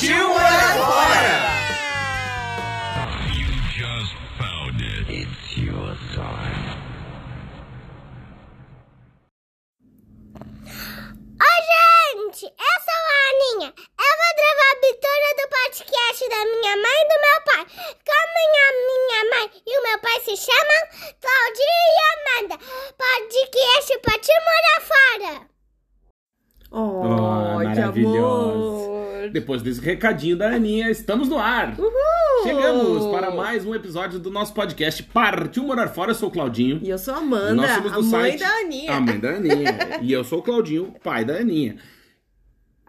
Partiu recadinho da Aninha, estamos no ar. Uhul. Chegamos para mais um episódio do nosso podcast Partiu Morar Fora. Eu sou o Claudinho. E eu sou a Amanda, nós somos a do mãe site- da Aninha. A mãe da Aninha. e eu sou o Claudinho, pai da Aninha.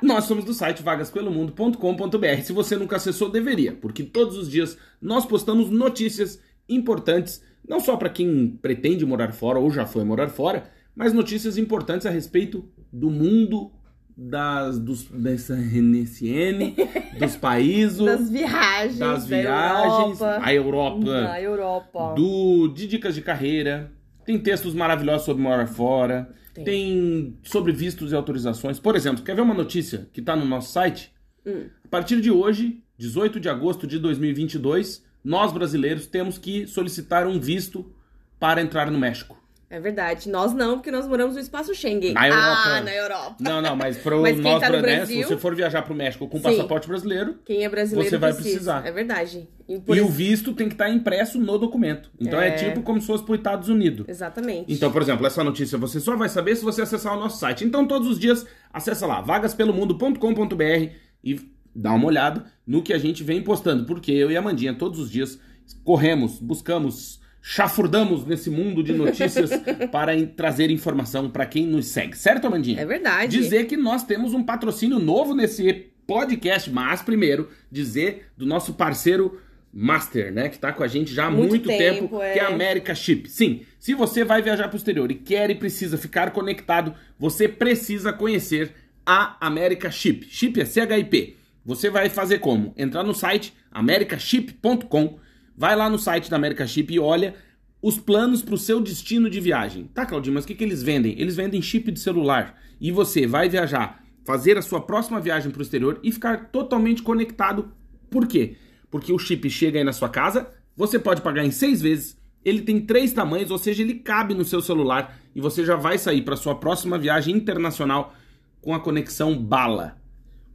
Nós somos do site vagaspelomundo.com.br. Se você nunca acessou, deveria, porque todos os dias nós postamos notícias importantes, não só para quem pretende morar fora ou já foi morar fora, mas notícias importantes a respeito do mundo das dos dessa NSN, dos países, Das viagens. das da viagens, Europa. a Europa, Da Europa. do de dicas de carreira, tem textos maravilhosos sobre morar fora, Tem. tem, sobre vistos e autorizações. Por exemplo, quer ver uma notícia que está no nosso site? Hum. A partir de hoje, 18 de agosto de 2022, nós brasileiros temos que solicitar um visto para entrar no México. É verdade. Nós não, porque nós moramos no espaço Schengen. Na Europa. Ah, na Europa. Não, não, mas para Mas nós tá no brasileiros, se Brasil- você for viajar para o México com Sim. passaporte brasileiro, Quem é brasileiro Você vai precisa. precisar. É verdade. E, e o isso- visto tem que estar impresso no documento. Então é, É. tipo como se fosse para os Estados Unidos. Exatamente. Então, por exemplo, essa notícia você só vai saber se você acessar o nosso site. Então, todos os dias, acessa lá, vagaspelomundo.com.br e dá uma olhada no que a gente vem postando. Porque eu e a Amandinha, todos os dias, corremos, buscamos, chafurdamos nesse mundo de notícias para trazer informação para quem nos segue. Certo, Amandinha? É verdade. Dizer que nós temos um patrocínio novo nesse podcast, mas primeiro, dizer do nosso parceiro Master, né, que tá com a gente já há muito, Muito tempo, tempo, é. que é a America Chip. Sim, se você vai viajar para o exterior e quer e precisa ficar conectado, você precisa conhecer a America Chip. Chip é CHIP. Você vai fazer como? Entrar no site americaship.com, vai lá no site da America Chip e olha os planos para o seu destino de viagem. Tá, Claudinho, mas o que, que eles vendem? Eles vendem chip de celular. E você vai viajar, fazer a sua próxima viagem para o exterior e ficar totalmente conectado. Por quê? Porque o chip chega aí na sua casa, você pode pagar em seis vezes, ele tem três tamanhos, ou seja, ele cabe no seu celular e você já vai sair para sua próxima viagem internacional com a conexão bala.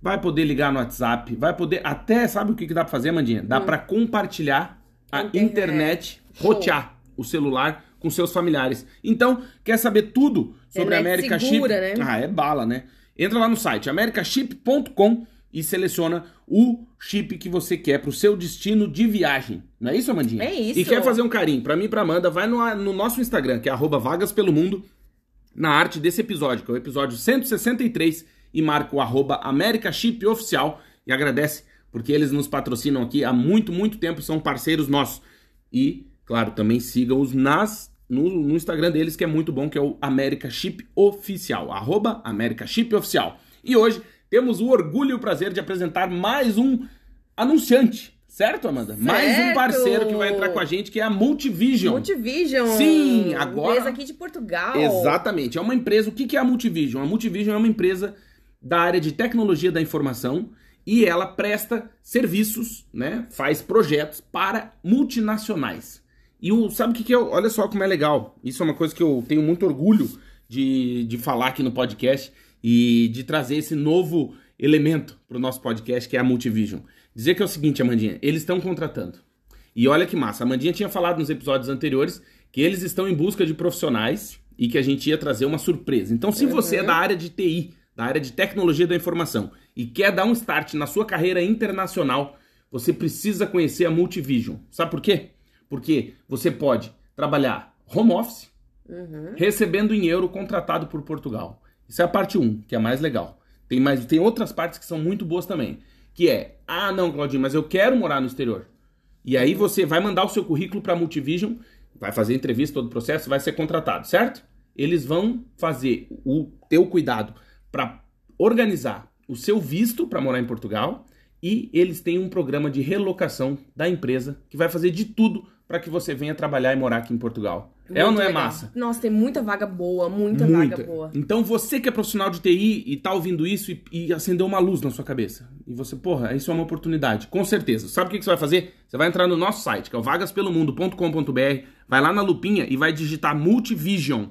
Vai poder ligar no WhatsApp, vai poder até, sabe o que, que dá pra fazer, Mandinha? Dá pra compartilhar a Internet. internet, Show. rotear o celular com seus familiares. Então, quer saber tudo sobre a América segura, Chip? né? Ah, é bala, né? Entra lá no site americaship.com e seleciona o chip que você quer pro seu destino de viagem. Não é isso, Amandinha? É isso. E quer fazer um carinho pra mim e pra Amanda, vai no, no nosso Instagram, que é arroba vagas pelo mundo, na arte desse episódio, que é o episódio 163, e marca o arroba Oficial e agradece porque eles nos patrocinam aqui há muito, muito tempo, são parceiros nossos. E, claro, também sigam-os nas no, no Instagram deles, que é muito bom, que é o America Chip Oficial, arroba America Chip Oficial. E hoje temos o orgulho e o prazer de apresentar mais um anunciante, certo, Amanda? Mais um Certo. parceiro que vai entrar com a gente, que é a Multivision. Multivision. Sim, agora- Empresa aqui de Portugal. Exatamente. É uma empresa. O que que é a Multivision? A Multivision é uma empresa da área de tecnologia da informação e ela presta serviços, né? Faz projetos para multinacionais. E o, sabe o que, que é? Olha só como é legal. Isso é uma coisa que eu tenho muito orgulho de, de falar aqui no podcast e de trazer esse novo elemento para o nosso podcast, que é a Multivision. Dizer que é o seguinte, Amandinha, eles estão contratando. E olha que massa, a Amandinha tinha falado nos episódios anteriores que eles estão em busca de profissionais e que a gente ia trazer uma surpresa. Então, se você é da área de TI, da área de tecnologia da informação e quer dar um start na sua carreira internacional, você precisa conhecer a Multivision. Sabe por quê? Porque você pode trabalhar home office, Uhum. recebendo em euro contratado por Portugal. Isso é a parte 1, que é a mais legal. Tem, mais, tem outras partes que são muito boas também. Que é, ah, não, Claudinho, mas eu quero morar no exterior. E aí você vai mandar o seu currículo para a Multivision, vai fazer entrevista, todo o processo, vai ser contratado, certo? Eles vão fazer o teu cuidado para organizar o seu visto para morar em Portugal e eles têm um programa de relocação da empresa que vai fazer de tudo para que você venha trabalhar e morar aqui em Portugal. é ou Muito não é legal. massa? Nossa, tem muita vaga boa, muita Muita. vaga boa. Então você que é profissional de TI e tá ouvindo isso e, e acendeu uma luz na sua cabeça. E você, porra, isso é uma oportunidade. Com certeza. Sabe o que que você vai fazer? Você vai entrar no nosso site, que é o vagaspelomundo.com.br, vai lá na lupinha e vai digitar Multivision.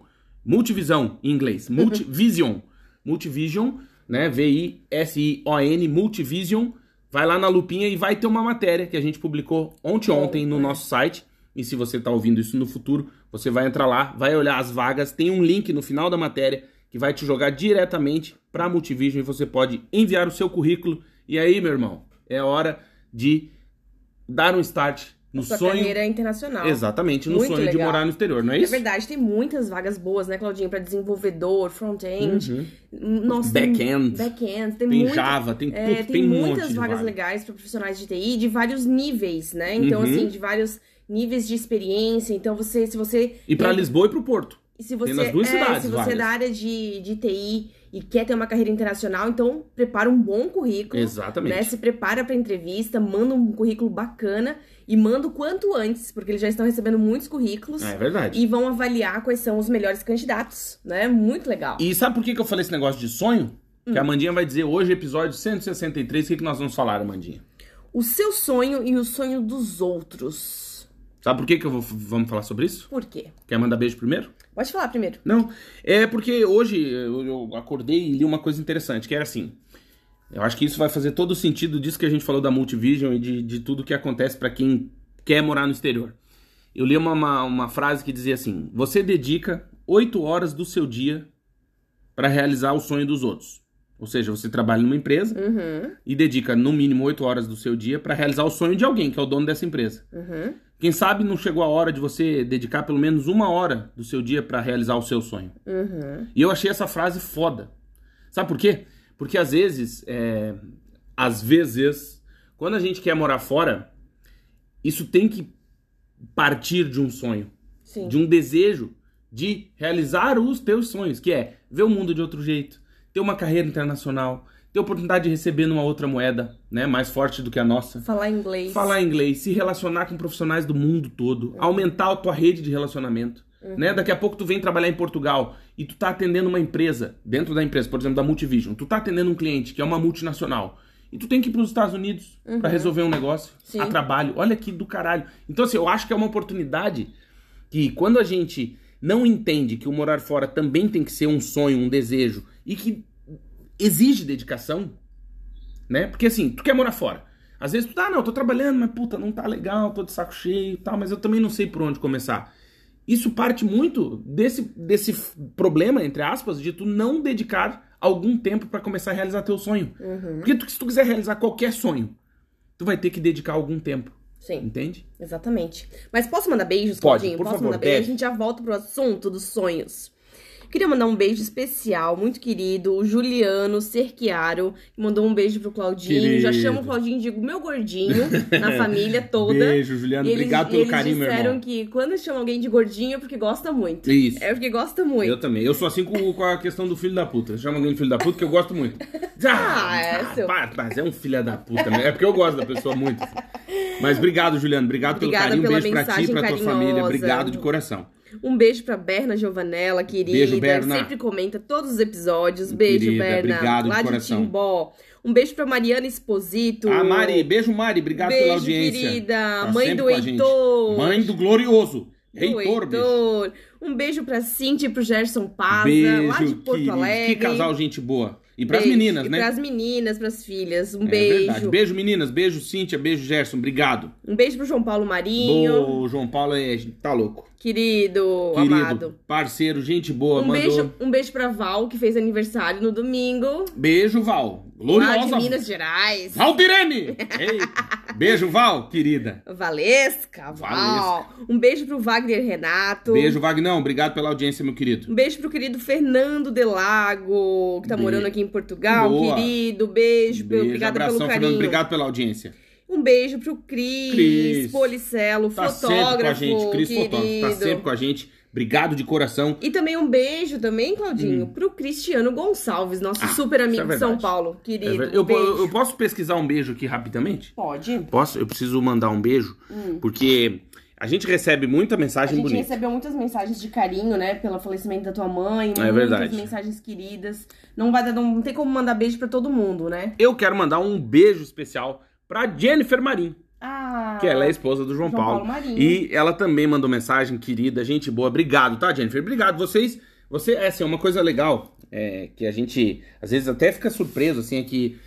Multivisão em inglês. Multivision. Multivision, né? V-I-S-I-O-N, Multivision. Vai lá na lupinha e vai ter uma matéria que a gente publicou ontem ontem no nosso site. E se você está ouvindo isso no futuro, você vai entrar lá, vai olhar as vagas, tem um link no final da matéria que vai te jogar diretamente para a Multivision e você pode enviar o seu currículo. E aí, meu irmão, é hora de dar um start no Sua sonho. carreira internacional. Exatamente, no Muito sonho de legal. morar no exterior, não é É isso? verdade, tem muitas vagas boas, né, Claudinho? Pra desenvolvedor, front-end. Uhum. Nossa, tem- Back-end. Back-end. Tem, Tem muita- Java, tem, É, putz, tem, tem um muitas de vagas vaga. legais para profissionais de TI de vários níveis, né? Então, Uhum. assim, de vários níveis de experiência. Então, você, se você. E para tem- Lisboa e para o Porto. e se você, nas duas é, cidades se você é vagas. da área de, de TI e quer ter uma carreira internacional, então prepara um bom currículo. Exatamente. Né? Se prepara para entrevista, manda um currículo bacana e manda o quanto antes, porque eles já estão recebendo muitos currículos É verdade. e vão avaliar quais são os melhores candidatos, né? Muito legal. E sabe por que, que eu falei esse negócio de sonho? Que a Mandinha vai dizer hoje, episódio 163, o que, que nós vamos falar, Mandinha? O seu sonho e o sonho dos outros. Sabe por que, que eu vou, vamos falar sobre isso? Por quê? Quer mandar beijo primeiro? Pode falar primeiro. Não, é porque hoje eu, acordei e li uma coisa interessante, que era assim. Eu acho que isso vai fazer todo o sentido disso que a gente falou da Multivision e de, de tudo que acontece pra quem quer morar no exterior. Eu li uma, uma, uma frase que dizia assim: Você dedica oito horas do seu dia pra realizar o sonho dos outros. Ou seja, você trabalha numa empresa Uhum, e dedica no mínimo oito horas do seu dia pra realizar o sonho de alguém, que é o dono dessa empresa. uhum. Quem sabe não chegou a hora de você dedicar pelo menos uma hora do seu dia pra realizar o seu sonho. Uhum. E eu achei essa frase foda. Sabe por quê? Porque às vezes, é, às vezes, quando a gente quer morar fora, isso tem que partir de um sonho, Sim. de um desejo de realizar os teus sonhos, que é ver o mundo de outro jeito, ter uma carreira internacional, ter oportunidade de receber numa outra moeda, né, mais forte do que a nossa. Falar inglês. Falar inglês, se relacionar com profissionais do mundo todo, aumentar a tua rede de relacionamento. Né? Daqui a pouco tu vem trabalhar em Portugal e tu tá atendendo uma empresa, dentro da empresa, por exemplo, da Multivision, tu tá atendendo um cliente que é uma multinacional. E tu tem que ir para os Estados Unidos pra resolver um negócio Sim. a trabalho. Olha que do caralho. Então, assim, eu acho que é uma oportunidade que quando a gente não entende que o morar fora também tem que ser um sonho, um desejo, e que exige dedicação, né? Porque assim, tu quer morar fora. Às vezes tu tá, não, eu tô trabalhando, mas puta, não tá legal, tô de saco cheio e tal, mas eu também não sei por onde começar. Isso parte muito desse, desse problema, entre aspas, de tu não dedicar algum tempo pra começar a realizar teu sonho. Uhum. Porque tu- se tu quiser realizar qualquer sonho, tu vai ter que dedicar algum tempo, Sim, entende? exatamente. Mas posso mandar beijos, Pode, Claudinho? por posso favor, mandar beijos? A gente já volta pro assunto dos sonhos. Queria mandar um beijo especial, muito querido, o Juliano Cerquiaro, que mandou um beijo pro Claudinho. Já Querido. chamo o Claudinho de meu gordinho, na família toda. Beijo, Juliano. E eles, Obrigado e pelo eles carinho, meu disseram irmão. que quando chama alguém de gordinho é porque gosta muito. Isso. É porque gosta muito. Eu também. Eu sou assim com, com a questão do filho da puta. Chama alguém de filho da puta que eu gosto muito. Ah, é seu. pá, Mas é um filho da puta. né? É porque eu gosto da pessoa muito. Mas obrigado, Juliano. Obrigado pelo Obrigada carinho. Um beijo pra ti e pra tua família. Obrigado de coração. Um beijo pra Berna Giovanella, querida. Beijo, Berna. Sempre comenta todos os episódios. Beijo, Querida, Berna. obrigado lá de coração. Timbó. Um beijo pra Mariana Esposito. Ah, Mari. Beijo, Mari. Obrigado Beijo, pela audiência. querida. Tá Mãe do a. Heitor. Mãe do glorioso. Bicho. Heitor. Um beijo pra Cintia e pro Gerson Paza, Beijo, lá de Porto querido. Alegre. Que casal gente boa. E pras Beijo. meninas, e né? pras meninas, pras filhas. Um É beijo. verdade. Beijo, meninas. Beijo, Cíntia. Beijo, Gerson. Obrigado. Um beijo pro João Paulo Marinho. O João Paulo é... tá louco. Querido, Querido, amado. parceiro, gente boa. Um mandou... beijo, um beijo pra Val, que fez aniversário no domingo. Beijo, Val. Gloriosa. de Minas Gerais. Valdirene! Eita. Beijo, Val, querida. Valesca, Val. Um beijo pro Wagner Renato. Beijo, Vagnão. Obrigado pela audiência, meu querido. Um beijo pro querido Fernando Delago, que tá Be- morando aqui em Portugal. Boa. Querido, beijo. Beijo, obrigada abração, pelo Fernando. carinho. Obrigado pela audiência. Um beijo pro Cris, Cris. Policelo, Tá sempre fotógrafo, com a gente. Cris querido. Fotógrafo. Tá sempre com a gente. Obrigado de coração. E também um beijo também, Claudinho, pro Cristiano Gonçalves, nosso Hum. Ah, super amigo isso é de São. Paulo, É querido. verdade. eu, beijo. eu- eu posso pesquisar um beijo aqui rapidamente? Pode. Posso? Eu preciso mandar um beijo, porque a gente recebe muita A mensagem gente bonita. recebeu muitas mensagens de carinho, né, pelo falecimento da tua mãe, É muitas verdade. mensagens queridas. Não vai dar, não tem como mandar beijo pra todo mundo, né? Eu quero mandar um beijo especial pra Jennifer Marim, Ah. que ela é a esposa do João, João Paulo. Paulo Marinho. E ela também mandou mensagem, querida, gente boa. Obrigado, tá, Jennifer? Obrigado. Vocês, você, é assim, uma coisa legal, é, que a gente, às vezes, até fica surpreso, assim, é que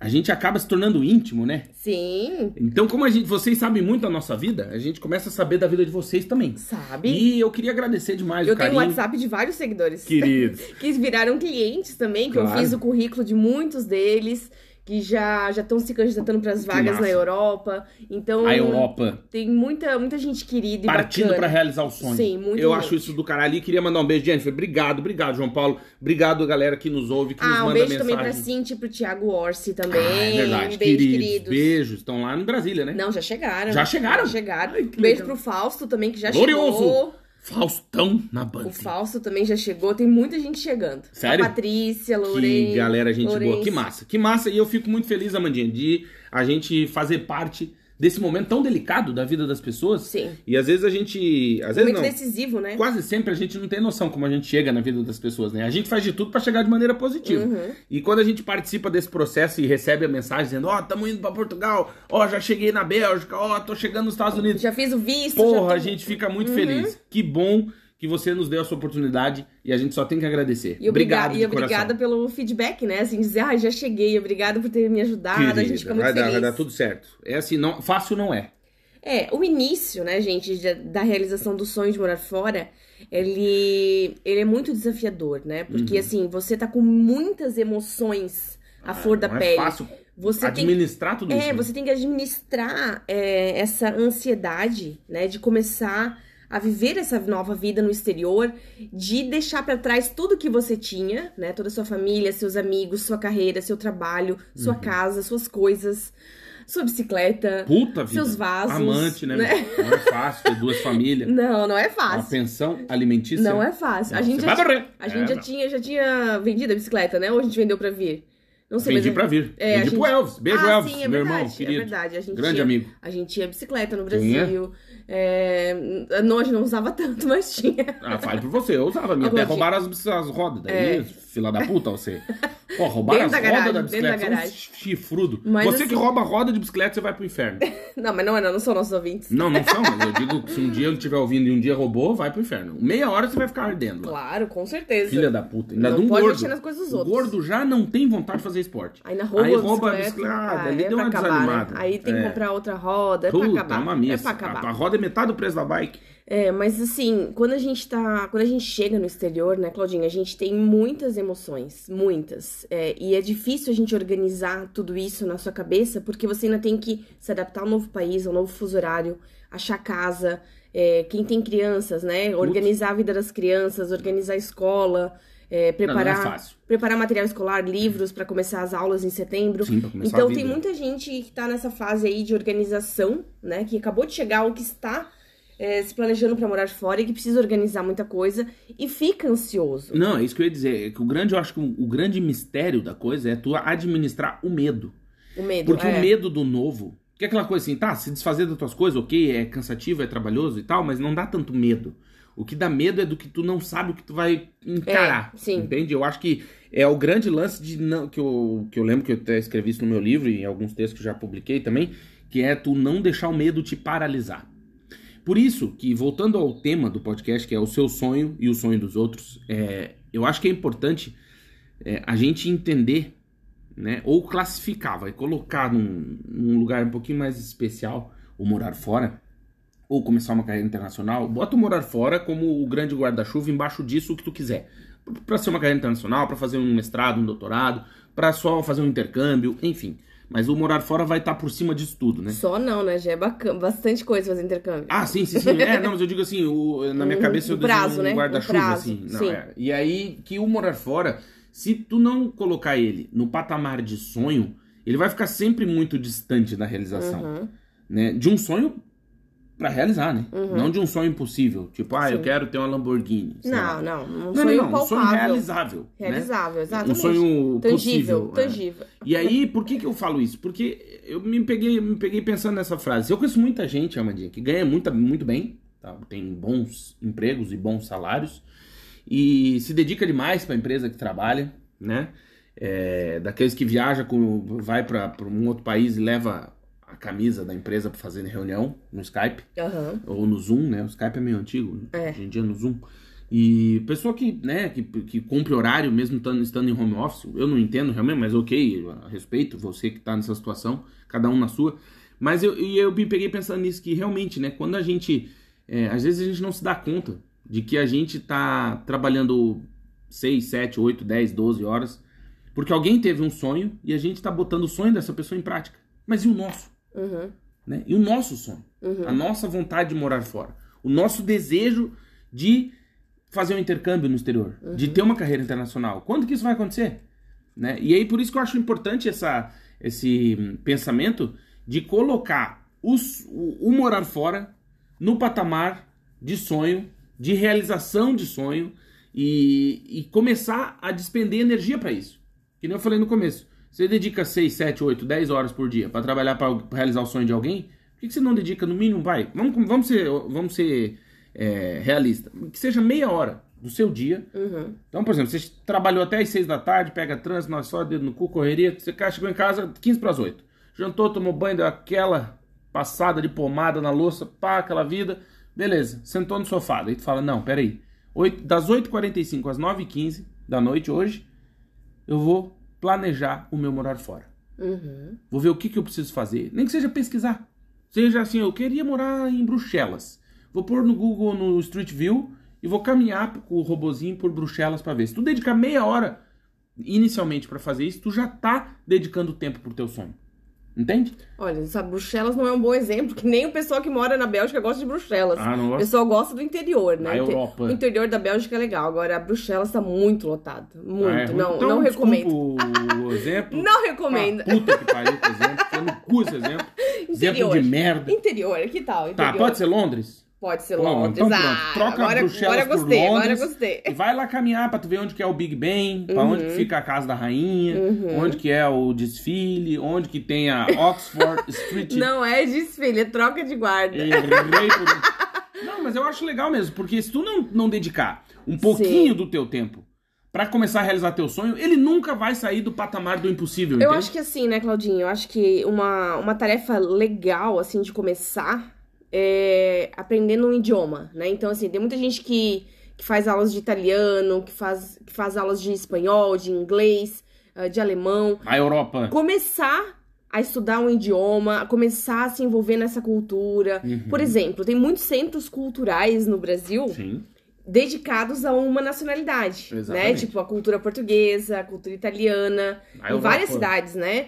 a gente acaba se tornando íntimo, né? Sim, Então, como a gente, vocês sabem muito da nossa vida, a gente começa a saber da vida de vocês também. sabe? E eu queria agradecer demais eu o tenho um carinho. WhatsApp de vários seguidores. Queridos. que viraram clientes também, que eu Claro. fiz o currículo de muitos deles, que já já estão se candidatando para as vagas na Europa. Então, A Europa tem muita, muita gente querida e partindo pra realizar o sonho. Sim, muito Eu acho isso do caralho. E queria mandar um beijo, Jennifer. Obrigado, obrigado, João Paulo. Obrigado, galera que nos ouve, que nos Ah, um manda beijo mensagem. também pra Cintia e pro Thiago Orsi também. Ah, é verdade. Um beijo, queridos, queridos. Beijos. Estão lá em Brasília, né? Não, já chegaram. Já chegaram? Já chegaram. Ai, Um beijo legal. pro Fausto também, que já Glorioso. chegou. Faustão na banda. O Fausto também já chegou. Tem muita gente chegando. Sério? A Patrícia, Lorena. Que galera, gente boa. Lourenço. Que massa. Que massa. E eu fico muito feliz, Amandinha, de a gente fazer parte desse momento tão delicado da vida das pessoas. Sim. E às vezes a gente. Às vezes não. decisivo, né? Quase sempre a gente não tem noção como a gente chega na vida das pessoas, né? A gente faz de tudo pra chegar de maneira positiva. Uhum. E quando a gente participa desse processo e recebe a mensagem dizendo: Ó, tamo indo pra Portugal, ó, já cheguei na Bélgica, ó, tô chegando nos Estados Unidos. Já fiz o visto. Porra, tô- a gente fica muito feliz. Que bom que você nos deu essa oportunidade e a gente só tem que agradecer. E, obrigada, de e obrigada pelo feedback, né? Assim, dizer, ah, já cheguei, obrigado por ter me ajudado. a gente fica muito vai, dar, feliz. vai dar tudo certo. É assim, não, fácil não é. É, o início, né, gente, da realização do sonho de morar fora, ele, ele é muito desafiador, né? Porque, Uhum. assim, você tá com muitas emoções à flor da é pele. fácil Você tem administrar tudo isso. É, né? você tem que administrar é, essa ansiedade, né, de começar a viver essa nova vida no exterior, de deixar pra trás tudo que você tinha, né, toda a sua família, seus amigos, sua carreira, seu trabalho, sua Uhum. casa, suas coisas, sua bicicleta. Puta vida. Seus vasos, Amante, né? né? Não é fácil ter duas famílias. Não, não é Uma fácil. pensão alimentícia. Não é fácil. a Não, gente você já, morrer. a gente É, já não. tinha já tinha vendido a bicicleta, né? Ou a gente vendeu pra vir? Não sei, Vendi mas pra vir. É, a Vendi gente- pro Elvis. Beijo, ah, Elvis. sim, é meu verdade, irmão, querido. É verdade. A gente Grande tinha, amigo. A gente tinha bicicleta no Tinha? É, não, a gente não usava tanto, mas tinha. Ah, fale por você. Eu usava minha. Até roubaram as, as rodas. Daí, É. fila da puta, você. Pô, roubaram as da rodas garagem, da bicicleta. da Você é um chifrudo. Mas você assim- que rouba a roda de bicicleta, você vai pro inferno. Não, mas não, não, não são nossos ouvintes. Não, não são. Mas eu digo que se um dia ele estiver ouvindo e um dia roubou, vai pro inferno. Meia hora você vai ficar ardendo. Claro, com certeza. Filha da puta. Ainda Não de um pode gordo. nas coisas dos o outros. gordo já não tem vontade de fazer esporte. Ainda rouba, Aí rouba a bicicleta. Ah, ali é deu uma acabar, desanimada. né? Aí tem que É. comprar outra roda, é Puta, pra acabar. uma é missa. pra acabar. A, a roda é metade do preço da bike. É, mas assim, quando a gente tá. Quando a gente chega no exterior, né, Claudinha, a gente tem muitas emoções. Muitas. É, e é difícil a gente organizar tudo isso na sua cabeça, porque você ainda tem que se adaptar ao novo país, ao novo fuso horário, achar casa. é, quem tem crianças, né? Organizar a vida das crianças, organizar a escola, é, preparar. Não, não é. Preparar material escolar, livros para começar as aulas em setembro. Sim, Então tem muita gente que tá nessa fase aí de organização, né? Que acabou de chegar ou que está é, se planejando para morar fora e que precisa organizar muita coisa e fica ansioso. Não, é isso que eu ia dizer. É que o grande, eu acho que o, o grande mistério da coisa é tu administrar o medo. O medo. Porque é. o medo do novo. Que é aquela coisa assim, tá, se desfazer das tuas coisas, ok, é cansativo, é trabalhoso e tal, mas não dá tanto medo. O que dá medo é do que tu não sabe o que tu vai encarar. É, sim. Entende? Eu acho que é o grande lance de não, que, eu, que eu lembro que eu até escrevi isso no meu livro e em alguns textos que eu já publiquei também, que é tu não deixar o medo te paralisar. Por isso que, voltando ao tema do podcast, que é o seu sonho e o sonho dos outros, é, eu acho que é importante é, a gente entender, né, ou classificar, vai colocar num, num lugar um pouquinho mais especial, o morar fora, ou começar uma carreira internacional, bota o morar fora como o grande guarda-chuva embaixo disso o que tu quiser. Para ser uma carreira internacional, para fazer um mestrado, um doutorado, para só fazer um intercâmbio, enfim. Mas o morar fora vai estar por cima disso tudo, né? Só não, né? Já é bacana, bastante coisa fazer intercâmbio. Ah, sim, sim, sim. É, não, mas eu digo assim, o- na minha cabeça eu prazo, né? um Um guarda-chuva, assim. Não, sim. é. E aí, que o morar fora, se tu não colocar ele no patamar de sonho, ele vai ficar sempre muito distante da realização. Uhum. né? De um sonho pra realizar, né? Uhum. Não de um sonho impossível. Tipo, ah, eu Sim. quero ter uma Lamborghini. lá. Não, não. Um Não, sonho não, não. Um sonho palpável. realizável. né? Realizável, Um exatamente. sonho Tangível, possível. é. tangível. E aí, por que, que eu falo isso? Porque eu me peguei, me peguei pensando nessa frase. Eu conheço muita gente, Amandinha, que ganha muita, muito bem, tá? tem bons empregos e bons salários, e se dedica demais para a empresa que trabalha, né? É, daqueles que viaja, com, vai para um outro país e leva a camisa da empresa para fazer reunião no Skype Aham. ou no Zoom, né? O Skype é meio antigo, É. hoje em dia é no Zoom. E pessoa que, né, que, que cumpre horário mesmo estando, estando em home office, eu não entendo realmente, mas ok, respeito você que tá nessa situação, cada um na sua. Mas eu, e eu me peguei pensando nisso, que realmente, né, quando a gente, é, às vezes a gente não se dá conta de que a gente tá trabalhando 6, 7, 8, 10, 12 horas, porque alguém teve um sonho e a gente tá botando o sonho dessa pessoa em prática. Mas e o nosso? Uhum. né? E o nosso sonho, a nossa vontade de morar fora, o nosso desejo de fazer um intercâmbio no exterior, de ter uma carreira internacional. Quando que isso vai acontecer? Né? E aí por isso que eu acho importante essa, esse hum, pensamento de colocar os- o, o morar fora no patamar de sonho, de realização de sonho e, e começar a despender energia para isso. Que nem eu falei no começo. Você dedica 6, 7, 8, 10 horas por dia para trabalhar para realizar o sonho de alguém? Por que, que você não dedica no mínimo, vai? Vamos, vamos ser, vamos ser é, realista. Que seja meia hora do seu dia. Uhum. Então, por exemplo, você trabalhou até as 6 da tarde, pega trânsito, nós só dedo no cu, correria, você chegou em casa 15 para as 8. Jantou, tomou banho, deu aquela passada de pomada na louça, pá, aquela vida. Beleza, sentou no sofá. Daí tu fala, não, peraí. Oito, das 8h45 às 9h15 da noite hoje, eu vou planejar o meu morar fora. Uhum. Vou ver o que, que eu preciso fazer. Nem que seja pesquisar. Seja assim, eu queria morar em Bruxelas. Vou pôr no Google, no Street View, e vou caminhar com o robozinho por Bruxelas para ver. Se tu dedicar meia hora inicialmente para fazer isso, tu já tá dedicando tempo pro teu sonho. Entende? Olha, sabe, Bruxelas não é um bom exemplo, que nem o pessoal que mora na Bélgica gosta de Bruxelas. Ah, não O gosto? pessoal gosta do interior, né? Na Inte- Europa. O interior da Bélgica é legal. Agora, Bruxelas tá muito lotado. Muito. Ah, é não, então, não recomendo. o exemplo. Não recomendo. Ah, puta que pariu o exemplo. Foi no cu esse exemplo. Exemplo Interior. de merda. Interior, que tal? Tá, Interior. pode ser Londres? Pode ser Bom, Londres. então pronto. ah, Troca agora, Bruxelas agora gostei, por agora Londres. gostei. E vai lá caminhar pra tu ver onde que é o Big Ben, pra onde Uhum. que fica a casa da rainha, onde que é o desfile, onde que tem a Oxford Street. Não é desfile, é troca de guarda. Errei por- Não, mas eu acho legal mesmo, porque se tu não, não dedicar um pouquinho Sim. do teu tempo pra começar a realizar teu sonho, ele nunca vai sair do patamar do impossível, Eu entende? acho que assim, né, Claudinho? Eu acho que uma, uma tarefa legal, assim, de começar é aprendendo um idioma, né? Então, assim, tem muita gente que, que faz aulas de italiano, que faz, que faz aulas de espanhol, de inglês, ah, de alemão. A Europa. Começar a estudar um idioma, a começar a se envolver nessa cultura. Uhum. Por exemplo, tem muitos centros culturais no Brasil Sim. dedicados a uma nacionalidade, né? Exatamente. Tipo a cultura portuguesa, a cultura italiana, em várias cidades, né?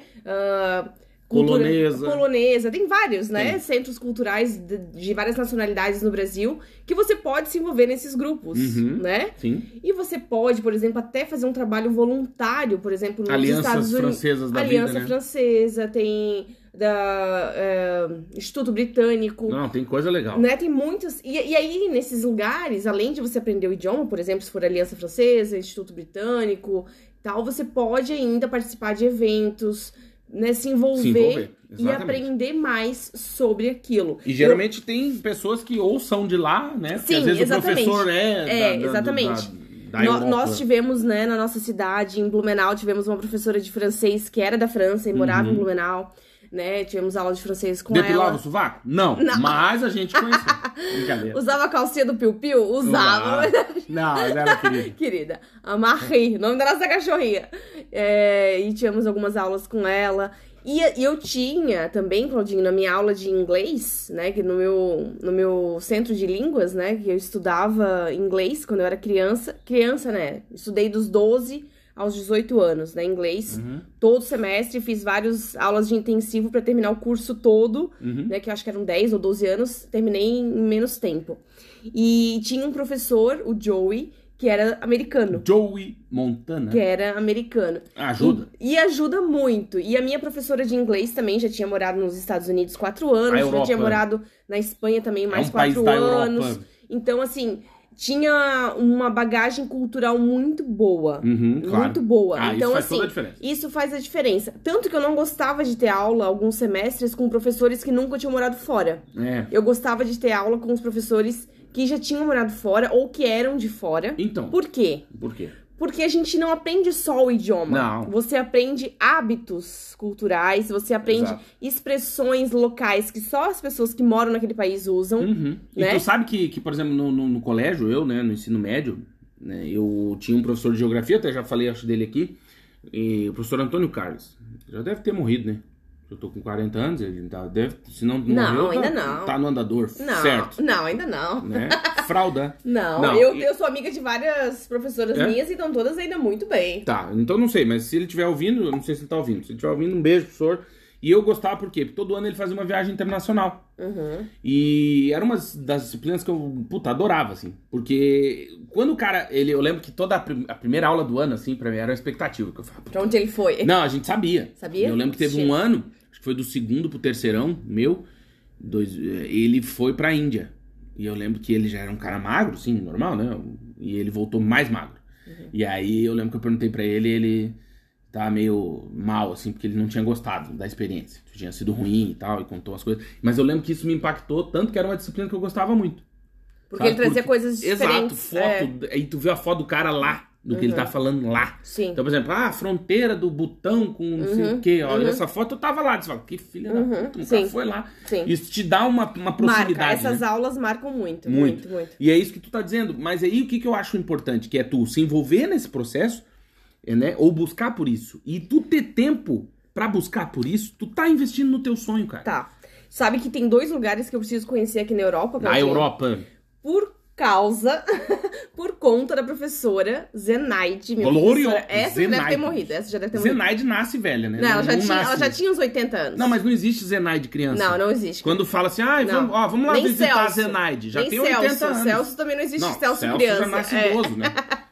Polonesa. polonesa, tem vários, né? Tem. Centros culturais de, de várias nacionalidades no Brasil que você pode se envolver nesses grupos, Uhum. né? Sim. E você pode, por exemplo, até fazer um trabalho voluntário, por exemplo, nos Alianças Estados Unidos. francesas da Aliança vida, né? Francesa, tem da é, Instituto Britânico. Não, tem coisa legal. Né, tem muitas. E, e aí, nesses lugares, além de você aprender o idioma, por exemplo, se for Aliança Francesa, Instituto Britânico tal, você pode ainda participar de eventos, né, se envolver, Se envolver, e aprender mais sobre aquilo. E geralmente tem pessoas que ou são de lá, né? Sim, às vezes exatamente. o professor é. É, da- exatamente. Da, da No- nós tivemos, né, na nossa cidade, em Blumenau, tivemos uma professora de francês que era da França e morava Uhum. em Blumenau, né? Tivemos aula de francês com Depilava ela. o sovaco? Não, mas a gente conheceu. Brincadeira. Usava a calcinha do Piu Piu? Usava. Não, mas era querido. Querida, a Marie, nome da nossa cachorrinha. É, e tivemos algumas aulas com ela. E, e eu tinha também, Claudinho, na minha aula de inglês, né? Que no meu, no meu centro de línguas, né? Que eu estudava inglês quando eu era criança. Criança, né? Estudei dos 12 aos 18 anos, né? Inglês. Uhum. Todo semestre, fiz várias aulas de intensivo para terminar o curso todo, Uhum. né? Que eu acho que eram 10 ou 12 anos. Terminei em menos tempo. E tinha um professor, o Joey, que era americano. Joey Montana. Que era americano. Ajuda. E, e ajuda muito. E a minha professora de inglês também já tinha morado nos Estados Unidos quatro anos, já tinha morado na Espanha também mais é um quatro anos. Então, assim, tinha uma bagagem cultural muito boa. Uhum, claro. Muito boa. Ah, então, isso faz assim, toda a diferença. isso faz a diferença. Tanto que eu não gostava de ter aula alguns semestres com professores que nunca tinham morado fora. É. Eu gostava de ter aula com os professores que já tinham morado fora ou que eram de fora. Então, Por quê? por quê? Porque a gente não aprende só o idioma. Não. Você aprende hábitos culturais, você aprende Exato. expressões locais que só as pessoas que moram naquele país usam. Uhum. E Né? tu sabe que, que por exemplo, no, no, no colégio, eu, né, no ensino médio, né, eu tinha um professor de geografia, até já falei, acho, dele aqui, e o professor Antônio Carlos. Já deve ter morrido, né? Eu tô com 40 anos, ele tá, deve, se não, Não, morreu, ainda tá, não. tá no andador, Não, certo? não, ainda não. Né? Fralda. Não, Não, eu, e- eu sou amiga de várias professoras É? minhas e estão todas ainda muito bem. Tá, então não sei, mas se ele estiver ouvindo, eu não sei se ele tá ouvindo. Se ele estiver ouvindo, um beijo, professor. E eu gostava por quê? Porque todo ano ele fazia uma viagem internacional. Uhum. E era uma das disciplinas que eu, puta, adorava, assim. Porque quando o cara, ele, eu lembro que toda a, prim- a primeira aula do ano, assim, pra mim era uma expectativa. Que eu falava, Pra onde ele foi? não, a gente sabia. Sabia? Eu lembro que teve Sim. um ano, acho que foi do segundo pro terceirão meu, dois, ele foi pra Índia. E eu lembro que ele já era um cara magro, sim, normal, né? E ele voltou mais magro. Uhum. E aí eu lembro que eu perguntei pra ele, ele tá meio mal, assim, porque ele não tinha gostado da experiência. Tinha sido ruim e tal, e contou as coisas. Mas eu lembro que isso me impactou tanto que era uma disciplina que eu gostava muito. Porque Sabe? ele trazia Porque- coisas Exato, diferentes. é. foto. Aí tu vê a foto do cara lá, do que ele tá falando lá. Sim. Então, por exemplo, ah, a fronteira do Butão com não sei Uhum, o quê. Olha, uhum. essa foto eu tava lá. Você fala, que filha Uhum, da puta, o sim. cara foi lá. Sim. Isso te dá uma, uma Marca, proximidade. essas né? aulas marcam muito, Muito. muito, muito. E é isso que tu tá dizendo. Mas aí o que, que eu acho importante? Que é tu se envolver nesse processo, é, né? Ou buscar por isso. E tu ter tempo pra buscar por isso, tu tá investindo no teu sonho, cara. Tá. Sabe que tem dois lugares que eu preciso conhecer aqui na Europa? Na? Europa. Por causa, por conta da professora Zenaide. minha Glória- professora. Essa já deve ter Zenaide. morrido, essa já deve ter morrido. Zenaide nasce velha, né? Não, ela já, tinha, ela já tinha uns 80 anos. Não, mas não existe Zenaide criança. Não, não existe. Quando fala assim, ah, vamos, ó, vamos lá Nem visitar a Celso. Zenaide. Já Nem tem Celso. 80 anos. Celso também não existe não, Celso, Celso criança. já nasce É. idoso, né?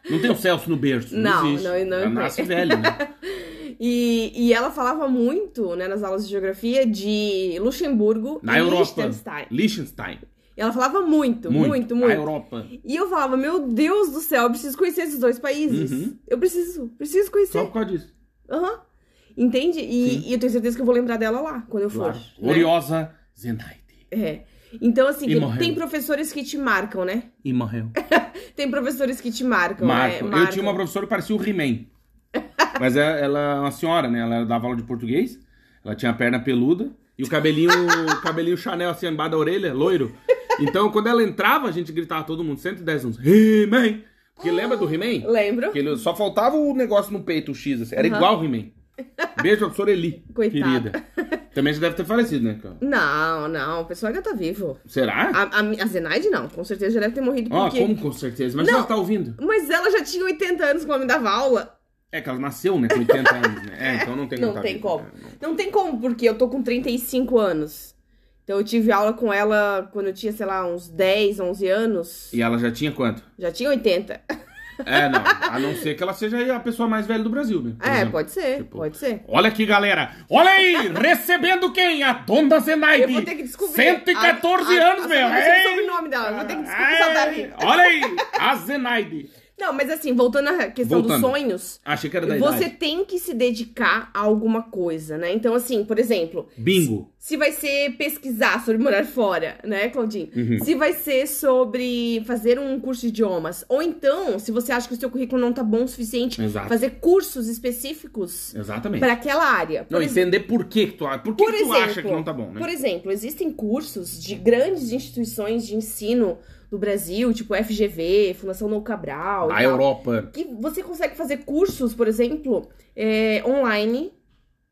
Não tem o Celso no berço. Não, Não, existe. não, não tem. nasce velho, né? E, e ela falava muito, né, nas aulas de geografia, de Luxemburgo Na e Europa. Liechtenstein. Liechtenstein. Ela falava muito, muito, muito. Na Europa. E eu falava, meu Deus do céu, eu preciso conhecer esses dois países. Uhum. Eu preciso, preciso Só conhecer. por causa disso. Aham. Entende? E, e eu tenho certeza que eu vou lembrar dela lá, quando eu for. Né? Gloriosa Zenaide. É. Então, assim, tem, professores que te marcam, né? E morreu. Tem professores que te marcam. Marco. né? Eu tinha uma professora que parecia o He-Man. Mas ela, ela é uma senhora, né? Ela dava aula de português. Ela tinha a perna peluda. E o cabelinho, o cabelinho Chanel assim, embaixo da orelha, loiro. Então, quando ela entrava, a gente gritava todo mundo, 110 anos, He-Man! Porque lembra do He-Man? Lembro. Que ele só faltava o negócio no peito, o X, assim. Era igual o He-Man. Beijo, professora Eli. Coitada. Querida. Também já deve ter falecido, né? cara? Não, não, o pessoal ainda tá vivo. Será? A, a, a Zenaide não, com certeza já deve ter morrido Ó, porque... como com certeza. Mas Não. ela tá ouvindo. Mas ela já tinha 80 anos quando me dava aula. É que ela nasceu, né? Com 80 anos, né? É, então não tem como Não tá tem viva, como. né? Não tem como, porque eu tô com 35 anos. Então eu tive aula com ela quando eu tinha, sei lá, uns 10, 11 anos. E ela já tinha quanto? Já tinha 80. É, não. A não ser que ela seja a pessoa mais velha do Brasil, né? Por é, exemplo. pode ser, Tipo, pode ser. Olha aqui, galera. Olha aí, recebendo quem? A Dona Zenaide. Eu vou ter que descobrir. 114 A- a- anos, a- meu. eu não sei o Ei! sobrenome dela, vou ter que descobrir Ei, se ela tá. Olha aí, a Zenaide. Não, mas assim, voltando à questão Voltando. dos sonhos, Achei que era da você idade. tem que se dedicar a alguma coisa, né? Então, assim, por exemplo, Bingo. se vai ser pesquisar sobre morar fora, né, Claudinho? Uhum. Se vai ser sobre fazer um curso de idiomas. Ou então, se você acha que o seu currículo não tá bom o suficiente, Exato. fazer cursos específicos Exatamente. para aquela área. Não, Por ex- entender por que, que tu, por que por que tu exemplo, acha que não tá bom, né? Por exemplo, existem cursos de grandes instituições de ensino do Brasil, tipo FGV, Fundação Nou Cabral. A Europa. Que você consegue fazer cursos, por exemplo, é, online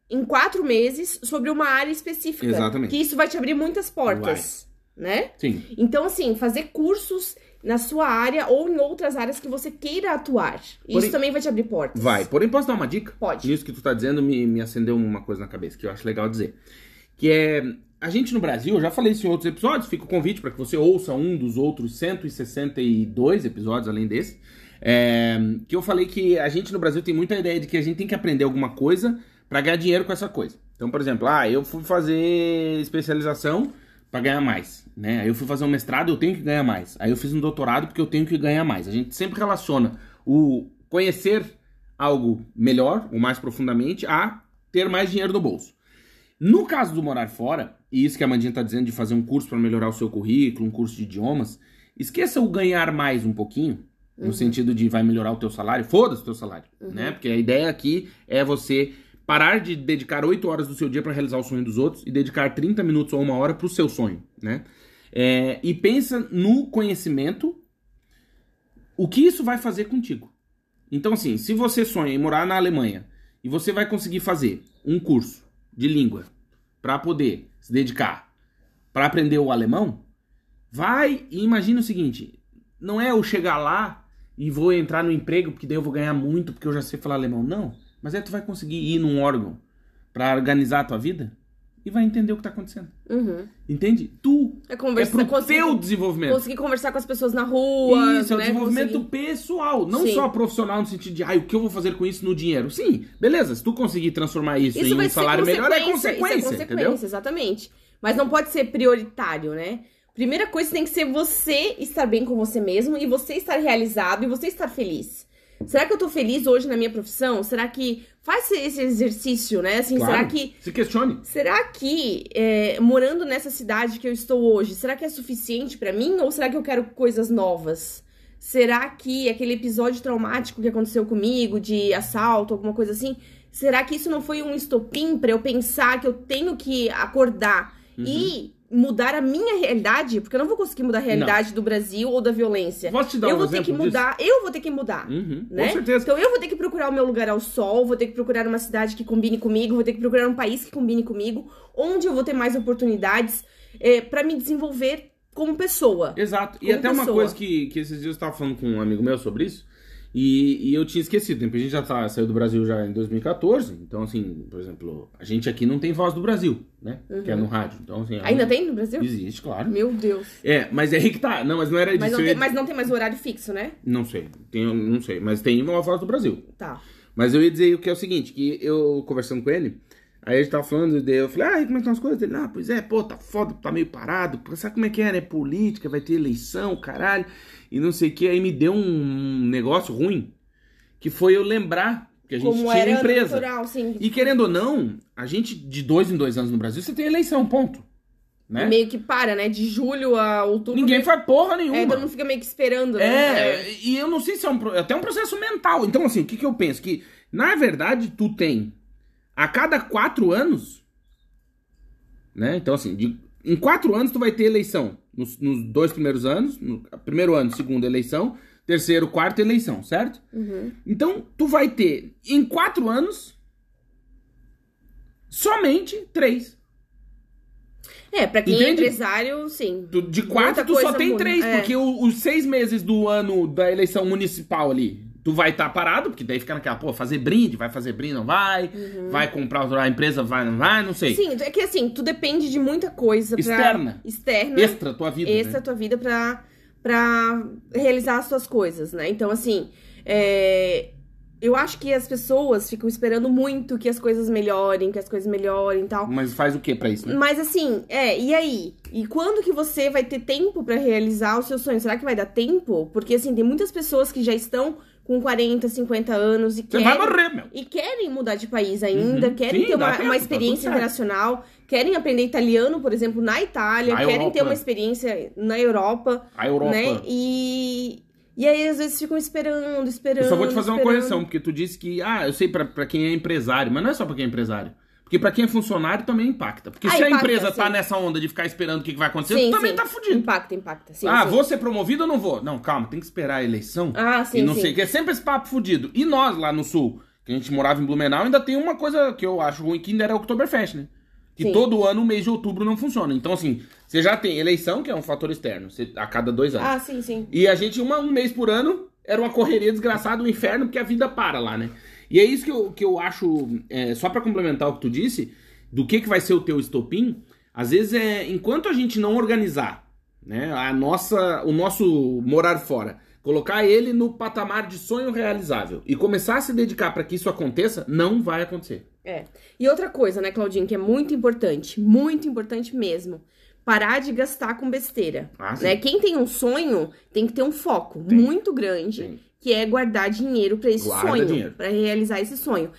em quatro meses sobre uma área específica. Exatamente. Que isso vai te abrir muitas portas, né? Sim. Então, assim, fazer cursos na sua área ou em outras áreas que você queira atuar. Isso Porém- também vai te abrir portas. Vai. Porém, posso dar uma dica? Pode. Nisso que tu tá dizendo, me, me acendeu uma coisa na cabeça que eu acho legal dizer. Que é. A gente no Brasil, eu já falei isso em outros episódios, fica o convite para que você ouça um dos outros 162 episódios além desse. é, que eu falei que a gente no Brasil tem muita ideia de que a gente tem que aprender alguma coisa para ganhar dinheiro com essa coisa. Então, por exemplo, ah, eu fui fazer especialização para ganhar mais, né? Aí eu fui fazer um mestrado, eu tenho que ganhar mais. Aí eu fiz um doutorado porque eu tenho que ganhar mais. A gente sempre relaciona o conhecer algo melhor, ou mais profundamente, a ter mais dinheiro no bolso. No caso do morar fora, e isso que a Mandinha tá dizendo de fazer um curso para melhorar o seu currículo, um curso de idiomas, esqueça o ganhar mais um pouquinho, no sentido de vai melhorar o teu salário, foda-se o teu salário, né? Porque a ideia aqui é você parar de dedicar 8 horas do seu dia para realizar o sonho dos outros e dedicar 30 minutos ou uma hora pro seu sonho, né? É, e pensa no conhecimento, o que isso vai fazer contigo. Então, assim, se você sonha em morar na Alemanha e você vai conseguir fazer um curso de língua para poder se dedicar para aprender o alemão, vai e imagina o seguinte: não é eu chegar lá e vou entrar no emprego porque daí eu vou ganhar muito porque eu já sei falar alemão. Não, mas aí tu vai conseguir ir num órgão para organizar a tua vida e vai entender o que tá acontecendo. Uhum. Entende? Tu É é conversar, pro conseguir, teu desenvolvimento. conseguir conversar com as pessoas na rua. Isso, é o né? desenvolvimento Conseguir- pessoal, não Sim. só profissional no sentido de, ai, o que eu vou fazer com isso no dinheiro? Sim, beleza, se tu conseguir transformar isso, Isso em um salário melhor, é consequência, consequência, isso é consequência, entendeu? exatamente. Mas não pode ser prioritário, né? Primeira coisa tem que ser você estar bem com você mesmo e você estar realizado e você estar feliz. Será que eu tô feliz hoje na minha profissão? Será que faz esse exercício, né? Assim, Claro, será que Se questione. Será que, é, morando nessa cidade que eu estou hoje, será que é suficiente pra mim ou será que eu quero coisas novas? Será que aquele episódio traumático que aconteceu comigo, de assalto, alguma coisa assim, será que isso não foi um estopim pra eu pensar que eu tenho que acordar e mudar a minha realidade? Porque eu não vou conseguir mudar a realidade do Brasil ou da violência. Posso te dar eu um vou ter que mudar, eu vou ter que mudar. disso? Uhum, Né? Com certeza. Então eu vou ter que procurar o meu lugar ao sol, vou ter que procurar uma cidade que combine comigo, vou ter que procurar um país que combine comigo, onde eu vou ter mais oportunidades é, para me desenvolver como pessoa. Exato. E Como até uma pessoa. coisa que, que esses dias eu estava falando com um amigo meu sobre isso, e, e eu tinha esquecido. A gente já tá, saiu do Brasil já em 2014, então assim, por exemplo, a gente aqui não tem voz do Brasil, né? Que é no rádio. Então, assim, Uhum. Ainda tem no Brasil? Existe, claro. Meu Deus. É, mas é aí que tá. Não, mas não era disso. Mas não, tem, mas não tem mais horário fixo, né? Não sei. Tem, não sei. Mas tem uma voz do Brasil. Tá. Mas eu ia dizer o que é o seguinte, que eu conversando com ele, aí a gente tava falando, daí eu falei, ah, e como é que estão as coisas? Ele, ah, pois é, pô, tá foda, tá meio parado, sabe como é que é, né? Política, vai ter eleição, caralho, e não sei o que, aí me deu um negócio ruim, que foi eu lembrar que a gente Como tinha empresa. natural, sim. E querendo ou não, a gente, de dois em dois anos no Brasil, você tem eleição, ponto. Né? Meio que para, né? De julho a outubro. Ninguém meio- faz porra nenhuma. É, todo mundo fica meio que esperando, né? É, e eu não sei se é um, pro- até um processo mental. Então, assim, o que, que eu penso? Que, na verdade, tu tem a cada quatro anos, né? Então, assim, de- em quatro anos tu vai ter eleição. Nos, nos dois primeiros anos, no primeiro ano, segundo eleição, terceiro, quarto eleição, certo? Uhum. Então, tu vai ter, em quatro anos, somente três. É, pra quem é Entende? empresário, sim. Tu- de quatro, Muita tu só tem três, é. porque o- os seis meses do ano da eleição municipal ali, tu vai estar parado, porque daí fica naquela, pô, fazer brinde, vai fazer brinde, não vai, vai comprar outra- a empresa, vai, não vai, não sei. Sim, é que assim, tu depende de muita coisa pra... Externa. Externa. Extra tua vida, Extra né? tua vida pra, pra realizar as suas coisas, né? Então, assim, é, eu acho que as pessoas ficam esperando muito que as coisas melhorem, que as coisas melhorem e tal. Mas faz o que pra isso, né? Mas assim, é, e aí? E quando que você vai ter tempo pra realizar o seu sonho? Será que vai dar tempo? Porque assim, tem muitas pessoas que já estão com 40, 50 anos e Você querem vai morrer, meu. e querem mudar de país ainda, Uhum. querem Sim, ter uma, tempo, uma tá experiência internacional, querem aprender italiano, por exemplo, na Itália, Na querem ter Europa. uma experiência na Europa, A Europa. né? E, e aí, às vezes, ficam esperando, esperando. Eu só vou te fazer uma esperando. correção, porque tu disse que, ah, eu sei pra quem é empresário, mas não é só pra quem é empresário. Porque pra quem é funcionário também impacta. Porque Ah, se a impacta, empresa tá sim. nessa onda de ficar esperando o que, que vai acontecer, Sim, também sim. tá fudido. Impacta, impacta. Sim, ah, sim. vou ser promovido ou não vou? Não, calma, tem que esperar a eleição. Ah, sim, e não sim. sei o que. É sempre esse papo fudido. E nós lá no sul, que a gente morava em Blumenau, ainda tem uma coisa que eu acho ruim, que ainda era o Oktoberfest, né? Que todo ano o mês de outubro não funciona. Então, assim, você já tem eleição, que é um fator externo, você- a cada dois anos. Ah, sim, sim. E a gente, uma, um mês por ano, era uma correria desgraçada, um inferno, porque a vida para lá, né? E é isso que eu, que eu acho, é, só pra complementar o que tu disse, do que, que vai ser o teu estopim, às vezes é, enquanto a gente não organizar, né, a nossa, o nosso morar fora, colocar ele no patamar de sonho realizável e começar a se dedicar para que isso aconteça, não vai acontecer. É. E outra coisa, né, Claudinho, que é muito importante, muito importante mesmo. Parar de gastar com besteira. Ah, né? Quem tem um sonho tem que ter um foco muito grande, Tem. Que é guardar dinheiro para esse Guarda sonho, para realizar esse sonho.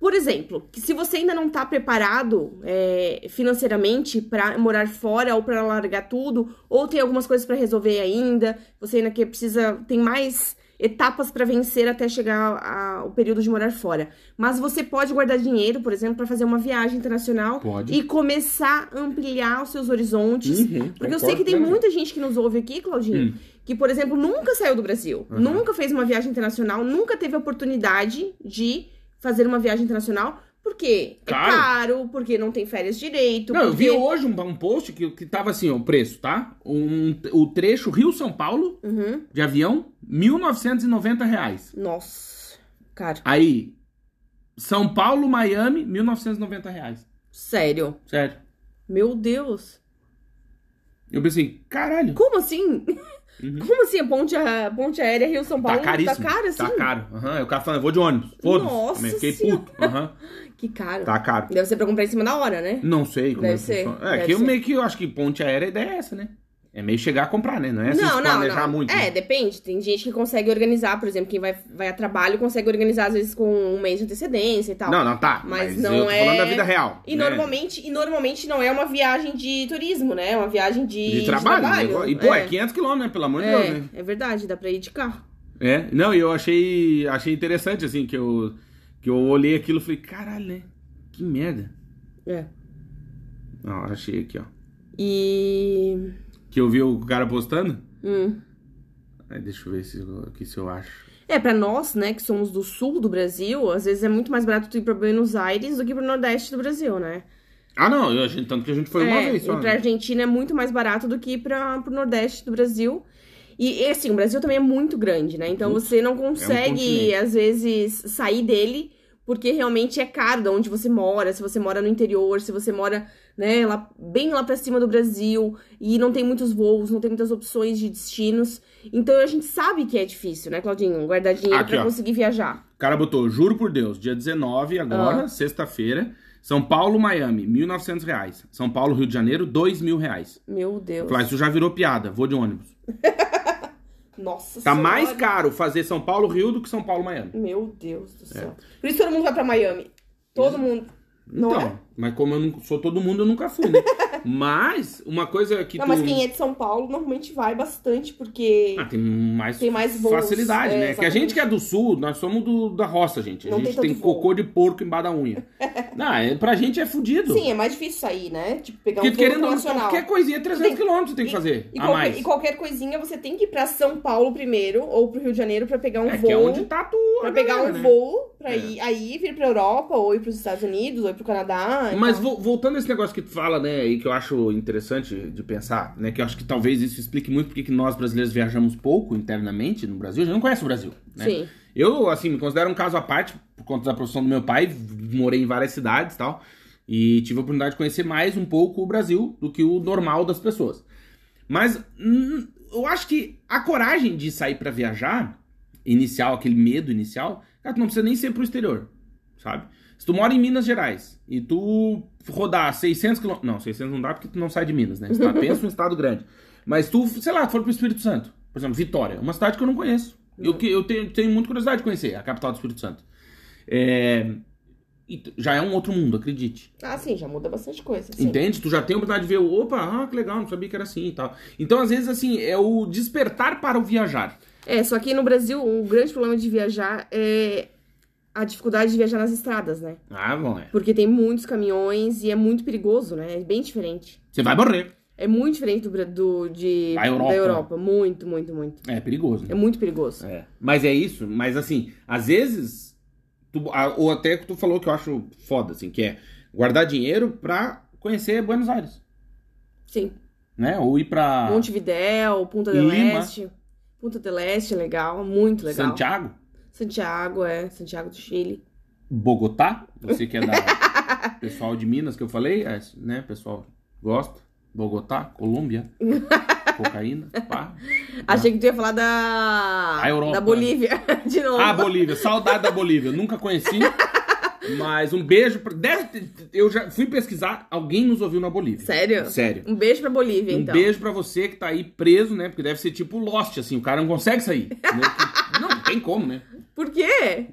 Por exemplo, que se você ainda não tá preparado é, financeiramente para morar fora ou para largar tudo, ou tem algumas coisas para resolver ainda, você ainda que precisa tem mais etapas para vencer até chegar ao período de morar fora. Mas você pode guardar dinheiro, por exemplo, para fazer uma viagem internacional Pode. e começar a ampliar os seus horizontes. Uhum, porque eu sei que tem muita gente que nos ouve aqui, Claudinho, Hum. Que, por exemplo, nunca saiu do Brasil, Uhum. nunca fez uma viagem internacional, nunca teve a oportunidade de fazer uma viagem internacional, porque Caro. é caro, porque não tem férias direito. Não, eu porque... vi hoje um, um post que, que tava assim, ó, o preço, tá? Um, o trecho Rio-São Paulo, Uhum. de avião, 1.990 reais. Nossa, caro. Aí, São Paulo, Miami, 1.990 reais. Sério. Sério. Meu Deus. Eu pensei, caralho. Como assim? Uhum. Como assim a ponte, a ponte aérea Rio-São Paulo Tá caríssimo. tá cara assim? Tá caro. Aham, aí o cara falando, vou de ônibus. Foda-se. Nossa Fiquei puto. Aham. Que caro. Tá caro. Deve ser pra comprar em cima da hora, né? Não sei como Deve é ser. É, deve que eu ser. meio que eu acho que ponte aérea a ideia é essa, né? É meio chegar a comprar, né? Não é assim não, se não, planejar não. muito. É, né? depende. Tem gente que consegue organizar, por exemplo, quem vai, vai a trabalho consegue organizar, às vezes, com um mês de antecedência e tal. Não, não, tá. Mas Mas, não tô falando é- da vida real. E, né? normalmente, e normalmente não é uma viagem de turismo, né? É uma viagem de, De trabalho. né? E, pô, é, 500 quilômetros, né? Pelo amor de Deus, é, né? é verdade, dá pra ir de carro. É, não, e eu achei, achei interessante, assim, que eu, que eu olhei aquilo e falei, caralho, né? Que merda. É. Ó, achei aqui, ó. E. Que eu vi o cara postando. hum. Aí deixa eu ver se, aqui se eu acho. É, pra nós, né, que somos do sul do Brasil, às vezes é muito mais barato tu ir pra Buenos Aires do que pro nordeste do Brasil, né? Ah, não, eu, a gente, tanto que a gente foi uma é, vez só. E pra né? Argentina é muito mais barato do que ir pra, pro Nordeste do Brasil. E, e, assim, o Brasil também é muito grande, né? Então Putz, você não consegue, continente. às vezes, sair dele, porque realmente é caro de onde você mora, se você mora no interior, se você mora, né, lá, bem lá pra cima do Brasil, e não tem muitos voos, não tem muitas opções de destinos. Então a gente sabe que é difícil, né, Claudinho? Guardar dinheiro Aqui, pra ó. conseguir viajar. O cara botou, juro por Deus, dia 19 agora, Ah. sexta-feira. São Paulo, Miami, 1.900 reais. São Paulo, Rio de Janeiro, 2 mil reais. Meu Deus. Falei, isso já virou piada, vou de ônibus. Nossa Tá Senhora. mais caro fazer São Paulo, Rio do que São Paulo, Miami. Meu Deus do céu. Por isso todo mundo vai pra Miami. Todo mundo. Não então, é? mas como eu não sou todo mundo, eu nunca fui, né? mas, uma coisa que Não, tu... mas quem é de São Paulo normalmente vai bastante, porque. Ah, tem mais, Tem mais voos, facilidade, é, né? Que a exatamente. gente que é do sul, nós somos do, da roça, gente. A Não gente tem tem, voo. cocô de porco embaixo da unha. não, é, pra gente é fudido. Sim, é mais difícil sair, né? Tipo, pegar Porque um voo internacional. qualquer coisinha é 300 Tem- quilômetros tem que fazer. E a qualquer, mais. e qualquer coisinha você tem que ir pra São Paulo primeiro, ou pro Rio de Janeiro, pra pegar um É voo. que é onde tá tu. Pra pegar galera, um né? voo, pra É. ir, aí vir pra Europa, ou ir pros Estados Unidos, ou ir pro Canadá. Mas tal. vo- voltando a esse negócio que tu fala, né, e que eu acho interessante de pensar, né, que eu acho que talvez isso explique muito porque que nós brasileiros viajamos pouco internamente no Brasil, a gente não conhece o Brasil, né? Sim. Eu, assim, me considero um caso à parte por conta da profissão do meu pai, morei em várias cidades e tal, e tive a oportunidade de conhecer mais um pouco o Brasil do que o normal das pessoas. Mas hum, eu acho que a coragem de sair pra viajar, inicial, aquele medo inicial, cara, tu não precisa nem ser pro exterior, sabe? Se tu mora em Minas Gerais e tu rodar 600 quilômetros... Não, 600 não dá porque tu não sai de Minas, né? Você tá, pensa num estado grande. Mas tu, sei lá, for pro Espírito Santo, por exemplo, Vitória, uma cidade que eu não conheço. Eu, que- eu tenho, tenho muita curiosidade de conhecer, a capital do Espírito Santo. É, e já é um outro mundo, acredite. Ah, sim, já muda bastante coisa. Sim. Entende? Tu já tem a oportunidade de ver, opa, ah, que legal, não sabia que era assim e tal. Então, às vezes, assim, é o despertar para o viajar. É, só que no Brasil, o grande problema de viajar é a dificuldade de viajar nas estradas, né? Ah, bom, é. Porque tem muitos caminhões e é muito perigoso, né? É bem diferente. Você vai morrer. É muito diferente do, do de, Da Europa. da Europa. Muito, muito, muito. É perigoso. É muito perigoso. É. Mas é isso, mas assim, às vezes, tu, ou até que tu falou que eu acho foda, assim, que é guardar dinheiro pra conhecer Buenos Aires, Sim. né? Ou ir pra Montevidéu, Punta del Lima. Este. Punta del Este é legal, muito legal. Santiago, Santiago, é. Santiago do Chile. Bogotá, você que é da pessoal de Minas que eu falei, é, né? Pessoal gosta. Bogotá, Colômbia, cocaína, pá. Achei que tu ia falar da. A Europa. Da Bolívia. De novo. Ah, Bolívia, saudade da Bolívia. Nunca conheci. Mas um beijo. Pra... Deve. Eu já fui pesquisar, alguém nos ouviu na Bolívia. Sério? Sério. Um beijo pra Bolívia, Um então. beijo pra você que tá aí preso, né? Porque deve ser tipo Lost, assim, o cara não consegue sair. né? Não, não tem como, né? Por quê?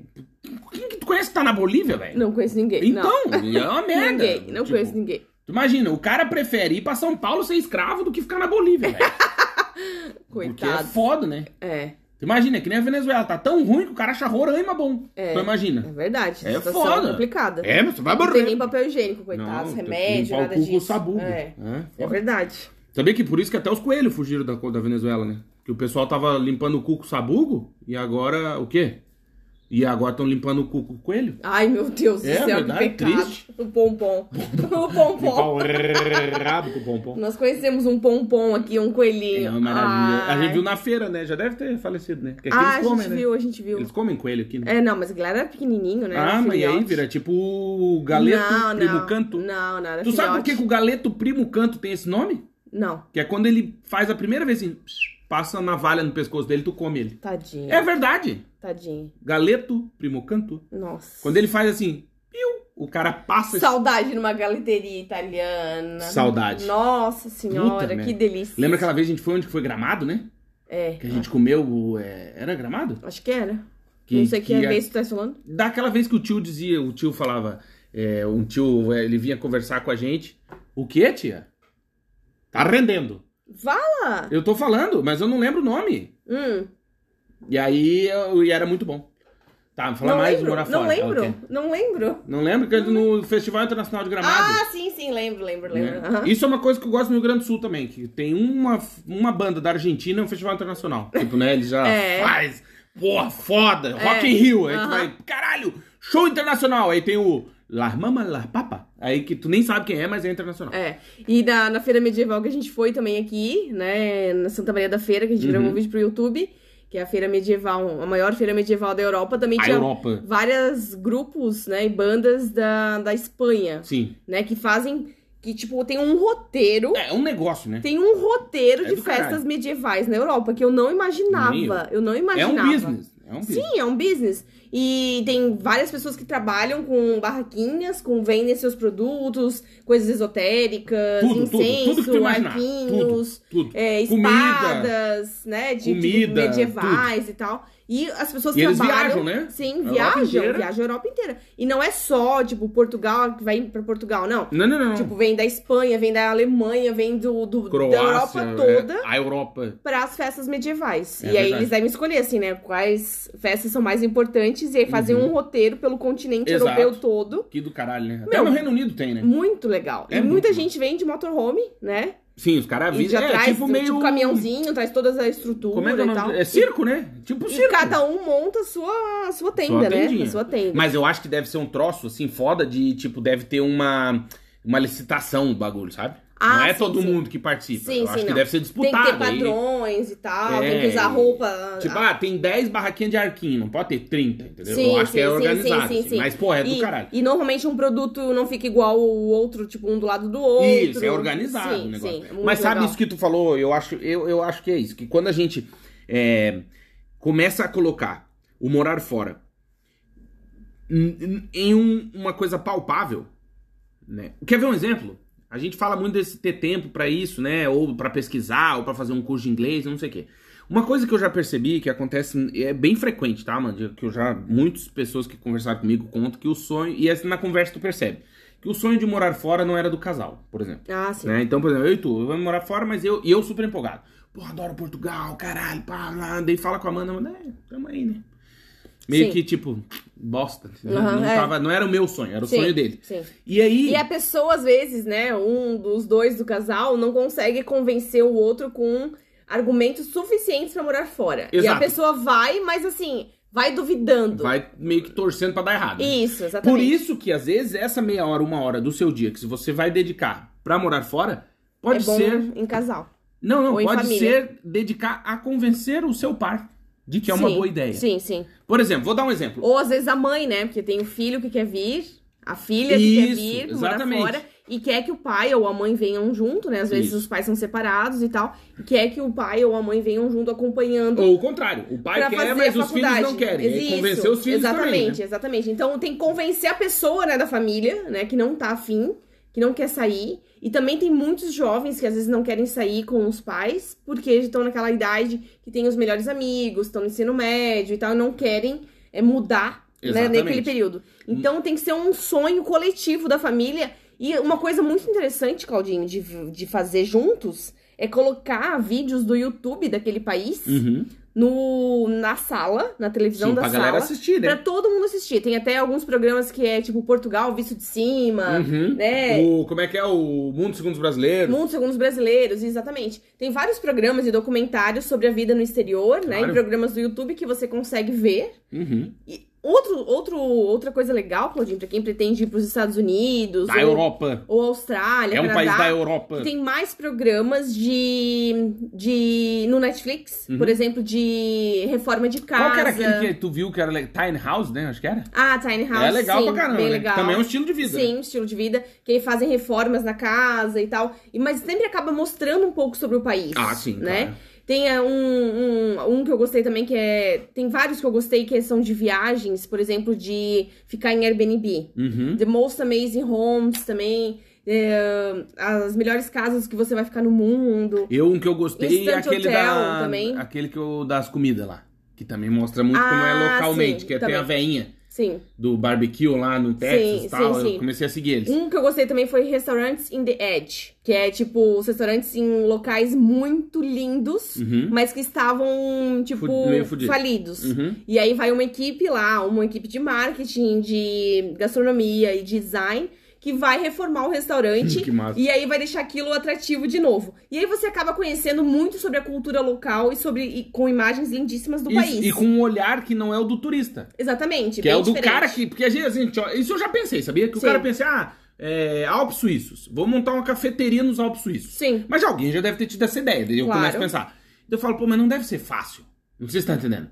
Quem que tu conhece que tá na Bolívia, velho? Não conheço ninguém. Então, não. é uma merda. Ninguém, não Tipo, conheço ninguém. Tu imagina, o cara prefere ir pra São Paulo ser escravo do que ficar na Bolívia, velho. Porque é Coitado. foda, né? É, Tu imagina, que nem a Venezuela, tá tão ruim que o cara acha Roraima bom. É. Tu imagina. é verdade. É foda. complicada. É, mas tu vai Não morrer. tem nem papel higiênico, coitados, tem que remédio, o nada disso. sabugo. É, É, é verdade. Sabia que por isso que até os coelhos fugiram da, da Venezuela, né? Que o pessoal tava limpando o cu com sabugo e agora o quê? E agora estão limpando o cu com coelho? Ai, meu Deus do É céu, verdade, que pecado. triste. O pompom. o pompom. o rabo com o pompom. Nós conhecemos um pompom aqui, um É coelhinho. uma maravilha. A Ai. gente viu na feira, né? Já deve ter falecido, né? Porque aqui Ah, a eles comem, gente né? viu, a gente viu. Eles comem coelho aqui, né? É, não, mas a galera era pequenininho, né? ah, mas aí Filhote. vira tipo o galeto não, primo não, canto. Não, era Tu sabe por que, filhote. que o galeto primo canto tem esse nome? Não, Que é quando ele faz a primeira vez assim, passa navalha no pescoço dele, tu come ele. tadinho. É verdade. Tadinho. Galeto primo canto. Nossa. Quando ele faz assim, piu, o cara passa. Saudade numa galeteria italiana. Saudade. Nossa senhora, Puta que delícia. Lembra aquela vez que a gente foi onde que foi gramado, né? É, Que a gente comeu. é, Era gramado? acho que era. Que- Não sei que, que é a- vez que tu tá falando. Daquela vez que o tio dizia, o tio falava, é, um tio, é, ele vinha conversar com a gente. O que, tia? Tá rendendo. Fala! Eu tô falando, mas eu não lembro o nome. Hum, E aí eu, e era muito bom. Tá, vou falar não mais de lembro, morar não fora. lembro, Ok. não lembro. Não lembro que no Festival Internacional de Gramado. Ah, sim, sim, lembro, lembro, né? lembro. Aham. Isso é uma coisa que eu gosto no Rio Grande do Sul também, que tem uma, uma banda da Argentina e um festival internacional. Tipo, né, ele já É. faz, porra, foda, Rock in Rio. Aí tu aham. vai, caralho, show internacional. Aí tem o Las Mamas Las Papa. Aí que tu nem sabe quem é, mas é internacional. É, e na, na feira medieval que a gente foi também aqui, né, na Santa Maria da Feira, que a gente Uhum. gravou um vídeo pro YouTube, que é a feira medieval, a maior feira medieval da Europa, também A tinha Europa. vários grupos, né, e bandas da, da Espanha, Sim. né, que fazem, que tipo, tem um roteiro, É, é um negócio, né? tem um roteiro É de festas caralho. medievais na Europa, que eu não imaginava, eu. eu não É imaginava. um business. É um business. Sim, é um business. E tem várias pessoas que trabalham com barraquinhas, com vendem seus produtos, coisas esotéricas, Tudo, tudo, incenso, tudo que tu imaginar. arquinhos, Tudo, tudo. é, Comida. espadas, né, de, de Comida, medievais e tal. E as pessoas E eles trabalham. viajam, né? Sim, A viajam, viajam a Europa inteira. E não é só, tipo, Portugal que vai pra Portugal, não. Não, não, não. Tipo, vem da Espanha, vem da Alemanha, vem do, do- Croácia, da Europa é, toda a Europa. para as festas medievais. É e aí verdade. eles devem escolher, assim, né? Quais festas são mais importantes e aí fazer um roteiro pelo continente Uhum. Exato. europeu todo. Que do caralho, né? Até Meu, no Reino Unido tem, né? Muito legal. É e muito muita bom. gente vem de motorhome, né? Sim, os caras E avisam. É, traz tipo meio. caminhãozinho, traz toda a estrutura Como é que é o e tal. É circo, né? Tipo E circo. cada um monta a sua, a sua tenda, Sua né? tendinha. A sua tenda. Mas eu acho que deve ser um troço, assim, foda de, tipo, deve ter uma, uma licitação do bagulho, sabe? Ah, não é sim, todo sim. mundo que participa. Sim, eu acho que não. deve ser Tem disputado. que ter aí. padrões e tal, É, tem que usar roupa. Tipo, ah, tem 10 barraquinhas de arquinho, não pode ter 30, entendeu? Sim, eu acho que é organizado. sim, sim, assim. sim. Mas, porra, é do e, caralho. E normalmente um produto não fica igual o outro, tipo, um do lado do outro. Isso, é organizado o negócio. É Mas sabe legal. isso que tu falou? Eu acho, eu, eu acho que é isso. Que quando a gente é, começa a colocar o morar fora em, em um- uma coisa palpável, né? Quer ver um exemplo? A gente fala muito desse ter tempo pra isso, né? Ou pra pesquisar, ou pra fazer um curso de inglês, não sei o quê. Uma coisa que eu já percebi que acontece é bem frequente, tá, mano? Que eu já muitas pessoas que conversaram comigo contam que o sonho e assim na conversa tu percebe que o sonho de morar fora não era do casal, por exemplo. Ah, sim. Né? Então, por exemplo, eu e tu, vamos morar fora, mas eu, e eu super empolgado. Porra, adoro Portugal, caralho, pá, lá. Daí fala com a Amanda, mas é, tamo aí, né? Meio Sim. que, tipo, bosta. Aham, não, é. tava, não era o meu sonho, era o Sim, sonho dele. Sim. E aí. E a pessoa, às vezes, né, um dos dois do casal não consegue convencer o outro com argumentos suficientes pra morar fora. E a Exato. pessoa vai, mas assim, vai duvidando. Vai meio que torcendo pra dar errado. né? Isso, exatamente. Por isso que, às vezes, essa meia hora, uma hora do seu dia que se você vai dedicar pra morar fora, pode é ser. em casal. Não, não, ou pode ser dedicar a convencer o seu par de que é uma Sim, boa ideia. Sim, sim. Por exemplo, vou dar um exemplo. Ou às vezes a mãe, né? Porque tem o filho que quer vir, a filha que quer Isso, vir, exatamente. morar fora, e quer que o pai ou a mãe venham junto, né? Às vezes Isso. os pais são separados e tal, e quer que o pai ou a mãe venham junto acompanhando. Ou o contrário, o pai quer, mas os filhos não querem. E aí Isso, convencer os filhos Exatamente, também. né? exatamente. Então tem que convencer a pessoa, né, da família, né, que não tá afim, que não quer sair. E também tem muitos jovens que às vezes não querem sair com os pais, porque estão naquela idade que tem os melhores amigos, estão no ensino médio e tal, e não querem é, mudar né, naquele período. Então tem que ser um sonho coletivo da família. E uma coisa muito interessante, Claudinho, de, de fazer juntos é colocar vídeos do YouTube daquele país Uhum. No, na sala, na televisão Sim, da pra sala. galera assistir, né? Pra todo mundo assistir. Tem até alguns programas que é tipo Portugal, visto de cima, Uhum. né? O, como é que é o Mundo Segundo os Brasileiros? Mundo segundo os brasileiros, exatamente. Tem vários programas e documentários sobre a vida no exterior, né? Claro. Em programas do YouTube que você consegue ver. Uhum. E outro, outro, outra coisa legal, Claudinho, pra quem pretende ir pros Estados Unidos Da ou, Europa. ou Austrália, É um Canadá, país da Europa. tem mais programas de, de no Netflix, por exemplo, de reforma de casa. Uhum. Qual que era aquele que tu viu que era Tiny House, né? Acho que era. Ah, Tiny House. é legal sim, pra caramba, bem né? legal. Também é um estilo de vida. Sim, um estilo de vida. Que aí fazem reformas na casa e tal. Mas sempre acaba mostrando um pouco sobre o país. Ah, sim, né? claro. Tem é, um, um, um que eu gostei também, que é. Tem vários que eu gostei que são de viagens, por exemplo, de ficar em Airbnb. Uhum. The Most Amazing Homes também. é, as melhores casas que você vai ficar no mundo. Eu, um que eu gostei é aquele da. também. Aquele que eu, das comidas lá. Que também mostra muito como é Ah, localmente. sim, que tem a veinha Sim. do barbecue lá no Texas e tal. sim, Eu sim. comecei a seguir eles. Um que eu gostei também foi Restaurantes in the Edge, que é tipo os restaurantes em locais muito lindos, Uhum. mas que estavam tipo Fu- meio fudido. falidos. Uhum. E aí vai uma equipe lá, uma equipe de marketing, de gastronomia e design, que vai reformar o restaurante massa. e aí vai deixar aquilo atrativo de novo. E aí você acaba conhecendo muito sobre a cultura local e sobre e com imagens lindíssimas do Isso, país. e com um olhar que não é o do turista. Exatamente, Que bem é o do diferente. cara que. Porque a gente, ó, isso eu já pensei, sabia? Que o Sim. cara pensa, ah, é, Alpes Suíços. Vou montar uma cafeteria nos Alpes Suíços. Sim. Mas alguém já deve ter tido essa ideia. Daí eu Claro. começo a pensar. Então eu falo, pô, mas não deve ser fácil. Não sei se você tá entendendo.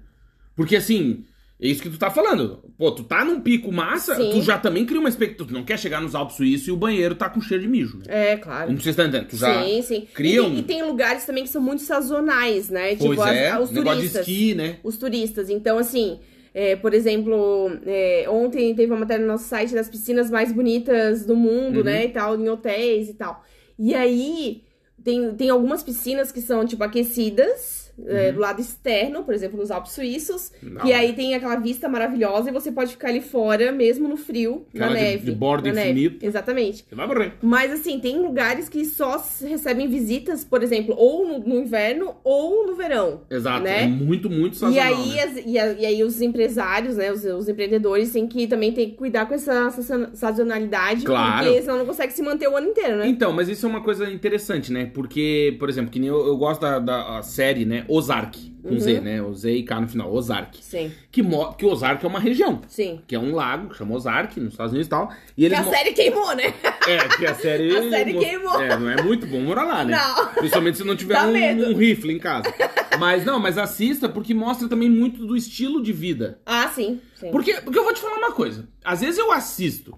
Porque assim, é isso que tu tá falando. Pô, tu tá num pico massa, Sim. tu já também cria uma expectativa. Tu não quer chegar nos Alpes Suíços e o banheiro tá com cheiro de mijo, né? É, claro. Não você tá entendendo. Tu já Sim, sim. cria e, um- tem, e tem lugares também que são muito sazonais, né? Pois tipo, as- é, os negócio de turistas. esqui, né? Os turistas. Então, assim, é, por exemplo, é, ontem teve uma matéria no nosso site das piscinas mais bonitas do mundo, Uhum. né? E tal, em hotéis e tal. E aí, tem, tem algumas piscinas que são, tipo, aquecidas. É, do lado externo, por exemplo, nos Alpes Suíços, Uhum. Que hora. aí tem aquela vista maravilhosa e você pode ficar ali fora, mesmo no frio, Aquela na de- neve. de borda na neve. Exatamente. Você vai morrer. Mas assim, tem lugares que só recebem visitas, por exemplo, ou no, no inverno ou no verão. Exato. Né? É muito, muito E sazonal. aí, né? as- e, a- e aí os empresários, né, os, os empreendedores têm que também ter que cuidar com essa sazon- sazonalidade, Claro. porque senão não consegue se manter o ano inteiro, né? Então, mas isso é uma coisa interessante, né? Porque, por exemplo, que nem eu, eu gosto da, da série, né? Ozark, com Uhum. Z, né? O Z e K no final, Ozark. Sim, Que, que Ozark é uma região, sim. que é um lago, que chama Ozark, nos Estados Unidos e tal. E Que eles a mo- série queimou, né? É, que a série... A série mo- queimou. É, não é muito bom morar lá, né? Não. Principalmente se não tiver um, um rifle em casa. Mas não, mas assista porque mostra também muito do estilo de vida. Ah, sim. sim. Porque, porque eu vou te falar uma coisa. Às vezes eu assisto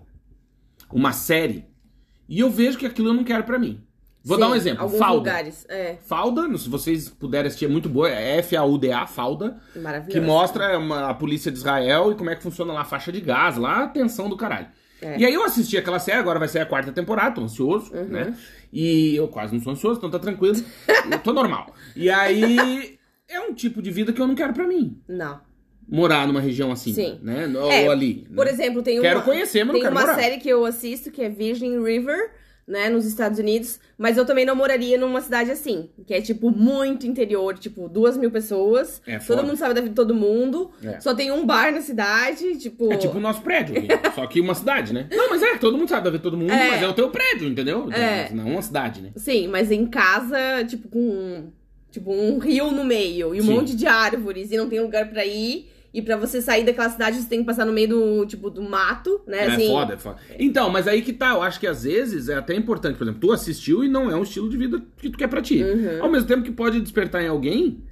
uma série e eu vejo que aquilo eu não quero pra mim. Vou Sim, dar um exemplo. Alguns Falda. lugares. É, Falda, se vocês puderem assistir, é muito boa. É F-A-U-D-A, Falda. maravilhoso. Que mostra uma- a polícia de Israel e como é que funciona lá a faixa de gás, lá a tensão do caralho. É. E aí eu assisti aquela série, agora vai ser a quarta temporada, tô ansioso, Uhum. né? E eu quase não sou ansioso, então tá tranquilo. eu tô normal. E aí é um tipo de vida que eu não quero pra mim. Não. Morar numa região assim, Sim. né? Ou É, ali. Por né? exemplo, tem Quero uma, conhecer, mas tem quero uma morar. série que eu assisto que é Virgin River, né, nos Estados Unidos, mas eu também não moraria numa cidade assim, que é tipo muito interior, tipo duas mil pessoas, É todo foda. mundo sabe da vida de todo mundo, É. só tem um bar na cidade, tipo... É tipo o nosso prédio, só que uma cidade, né? Não, mas é, todo mundo sabe da vida de todo mundo, É. mas é o teu prédio, entendeu? É. Não uma cidade, né? Sim, mas em casa, tipo com tipo um rio no meio e um Sim. monte de árvores e não tem lugar pra ir E pra você sair daquela cidade, você tem que passar no meio do, tipo, do mato, né? É assim, foda, é foda. Então, mas aí que tá, eu acho que às vezes é até importante, por exemplo, tu assistiu e não é um estilo de vida que tu quer pra ti. Uhum. Ao mesmo tempo que pode despertar em alguém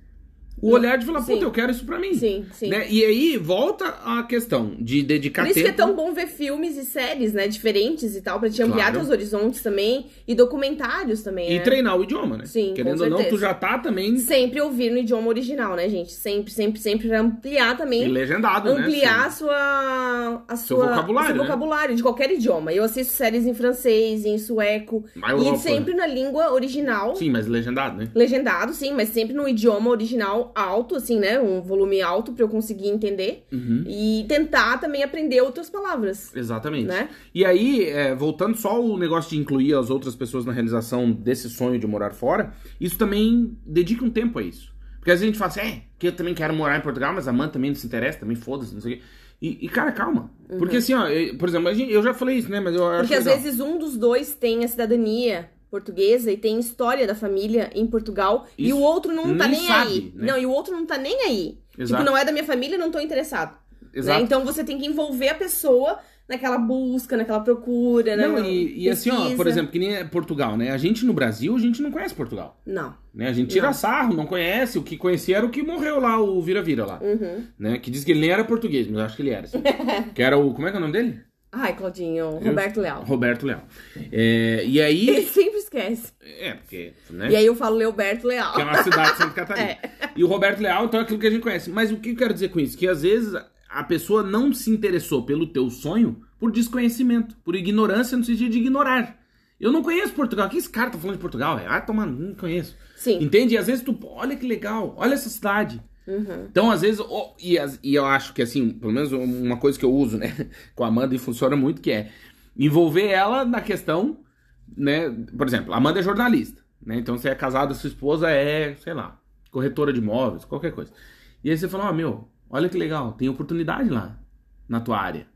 o olhar de falar, puta, eu quero isso pra mim. Sim, sim. Né? E aí volta a questão de dedicar Por isso tempo. que é tão bom ver filmes e séries, né, diferentes e tal, pra te ampliar Claro. teus horizontes também. E documentários também, E né? treinar o idioma, né? Sim, Querendo ou não, tu já tá também Sempre ouvir no idioma original, né, gente? Sempre, sempre, sempre pra ampliar e também. legendado, né? ampliar a sua, a Seu vocabulário, seu né? vocabulário de qualquer idioma. Eu assisto séries em francês, em sueco. Na Europa. E sempre na língua original. Sim, mas legendado, né? Legendado, sim, mas sempre no idioma original alto, assim, né? Um volume alto pra eu conseguir entender. Uhum. E tentar também aprender outras palavras, Exatamente. né? E aí, é, voltando só o negócio de incluir as outras pessoas na realização desse sonho de morar fora, isso também dedica um tempo a isso. Porque às vezes a gente fala assim, é, que eu também quero morar em Portugal, mas a Amanda também não se interessa, também foda-se, não sei o quê. E, e, cara, calma. Porque assim, ó, eu- por exemplo, eu já falei isso, né? Mas eu Uhum. Porque às legal. vezes um dos dois tem a cidadania portuguesa e tem história da família em Portugal e Isso. o outro não tá Nem nem sabe, aí. né? Não, e o outro não tá nem aí. Exato. Tipo, não é da minha família, não tô interessado. Exato. né? Então você tem que envolver a pessoa naquela busca, naquela procura, né? Não, e, e assim, ó, por exemplo, que nem é Portugal, né? A gente no Brasil, a gente não conhece Portugal. Não. Né? A gente tira Não. sarro, não conhece. O que conhecia era o que morreu lá, o Vira-Vira lá. Uhum. Né? Que diz que ele nem era português, mas eu acho que ele era. Assim. que era o. Como é que é o nome dele? Ai, Claudinho, Roberto Leal. Roberto Leal. É, e Ele aí. sempre esquece. É, porque. Né? E aí eu falo Leoberto Leal. Que é uma cidade de Santa Catarina. É. E o Roberto Leal, então, é aquilo que a gente conhece. Mas o que eu quero dizer com isso? Que às vezes a pessoa não se interessou pelo teu sonho por desconhecimento, por ignorância no sentido de ignorar. Eu não conheço Portugal. O que esse cara tá falando de Portugal? velho? Ah, toma, não conheço. Sim. Entende? E às vezes tu, olha que legal, olha essa cidade. Uhum. Então, às vezes, ó, e, e eu acho que assim, pelo menos uma coisa que eu uso, né, com a Amanda e funciona muito, que é envolver ela na questão, né, por exemplo, Amanda é jornalista, né, então você é casado, sua esposa é, sei lá, corretora de imóveis, qualquer coisa. E aí você fala, ó, meu, olha que legal, tem oportunidade lá, na tua área,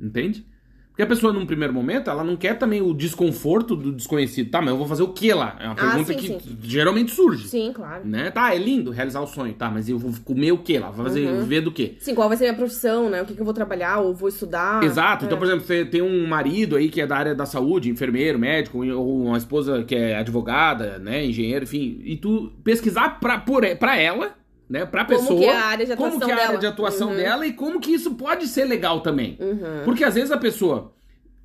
entende? Porque a pessoa, num primeiro momento, ela não quer também o desconforto do desconhecido. Tá, mas eu vou fazer o que lá? É uma Ah, pergunta sim, que sim. geralmente surge. Sim, claro. Né? Tá, é lindo realizar o sonho, tá, mas eu vou comer o que lá? Vou fazer, Uhum. ver do quê? Sim, qual vai ser a minha profissão, né? O que, que eu vou trabalhar ou vou estudar. Exato. É. Então, por exemplo, você tem um marido aí que é da área da saúde, enfermeiro, médico, ou uma esposa que é advogada, né, engenheiro, enfim, e tu pesquisar pra, por, pra ela, né, pra Como pessoa, que é a área de como atuação que é a área dela. de atuação Uhum. dela e como que isso pode ser legal também. Uhum. Porque às vezes a pessoa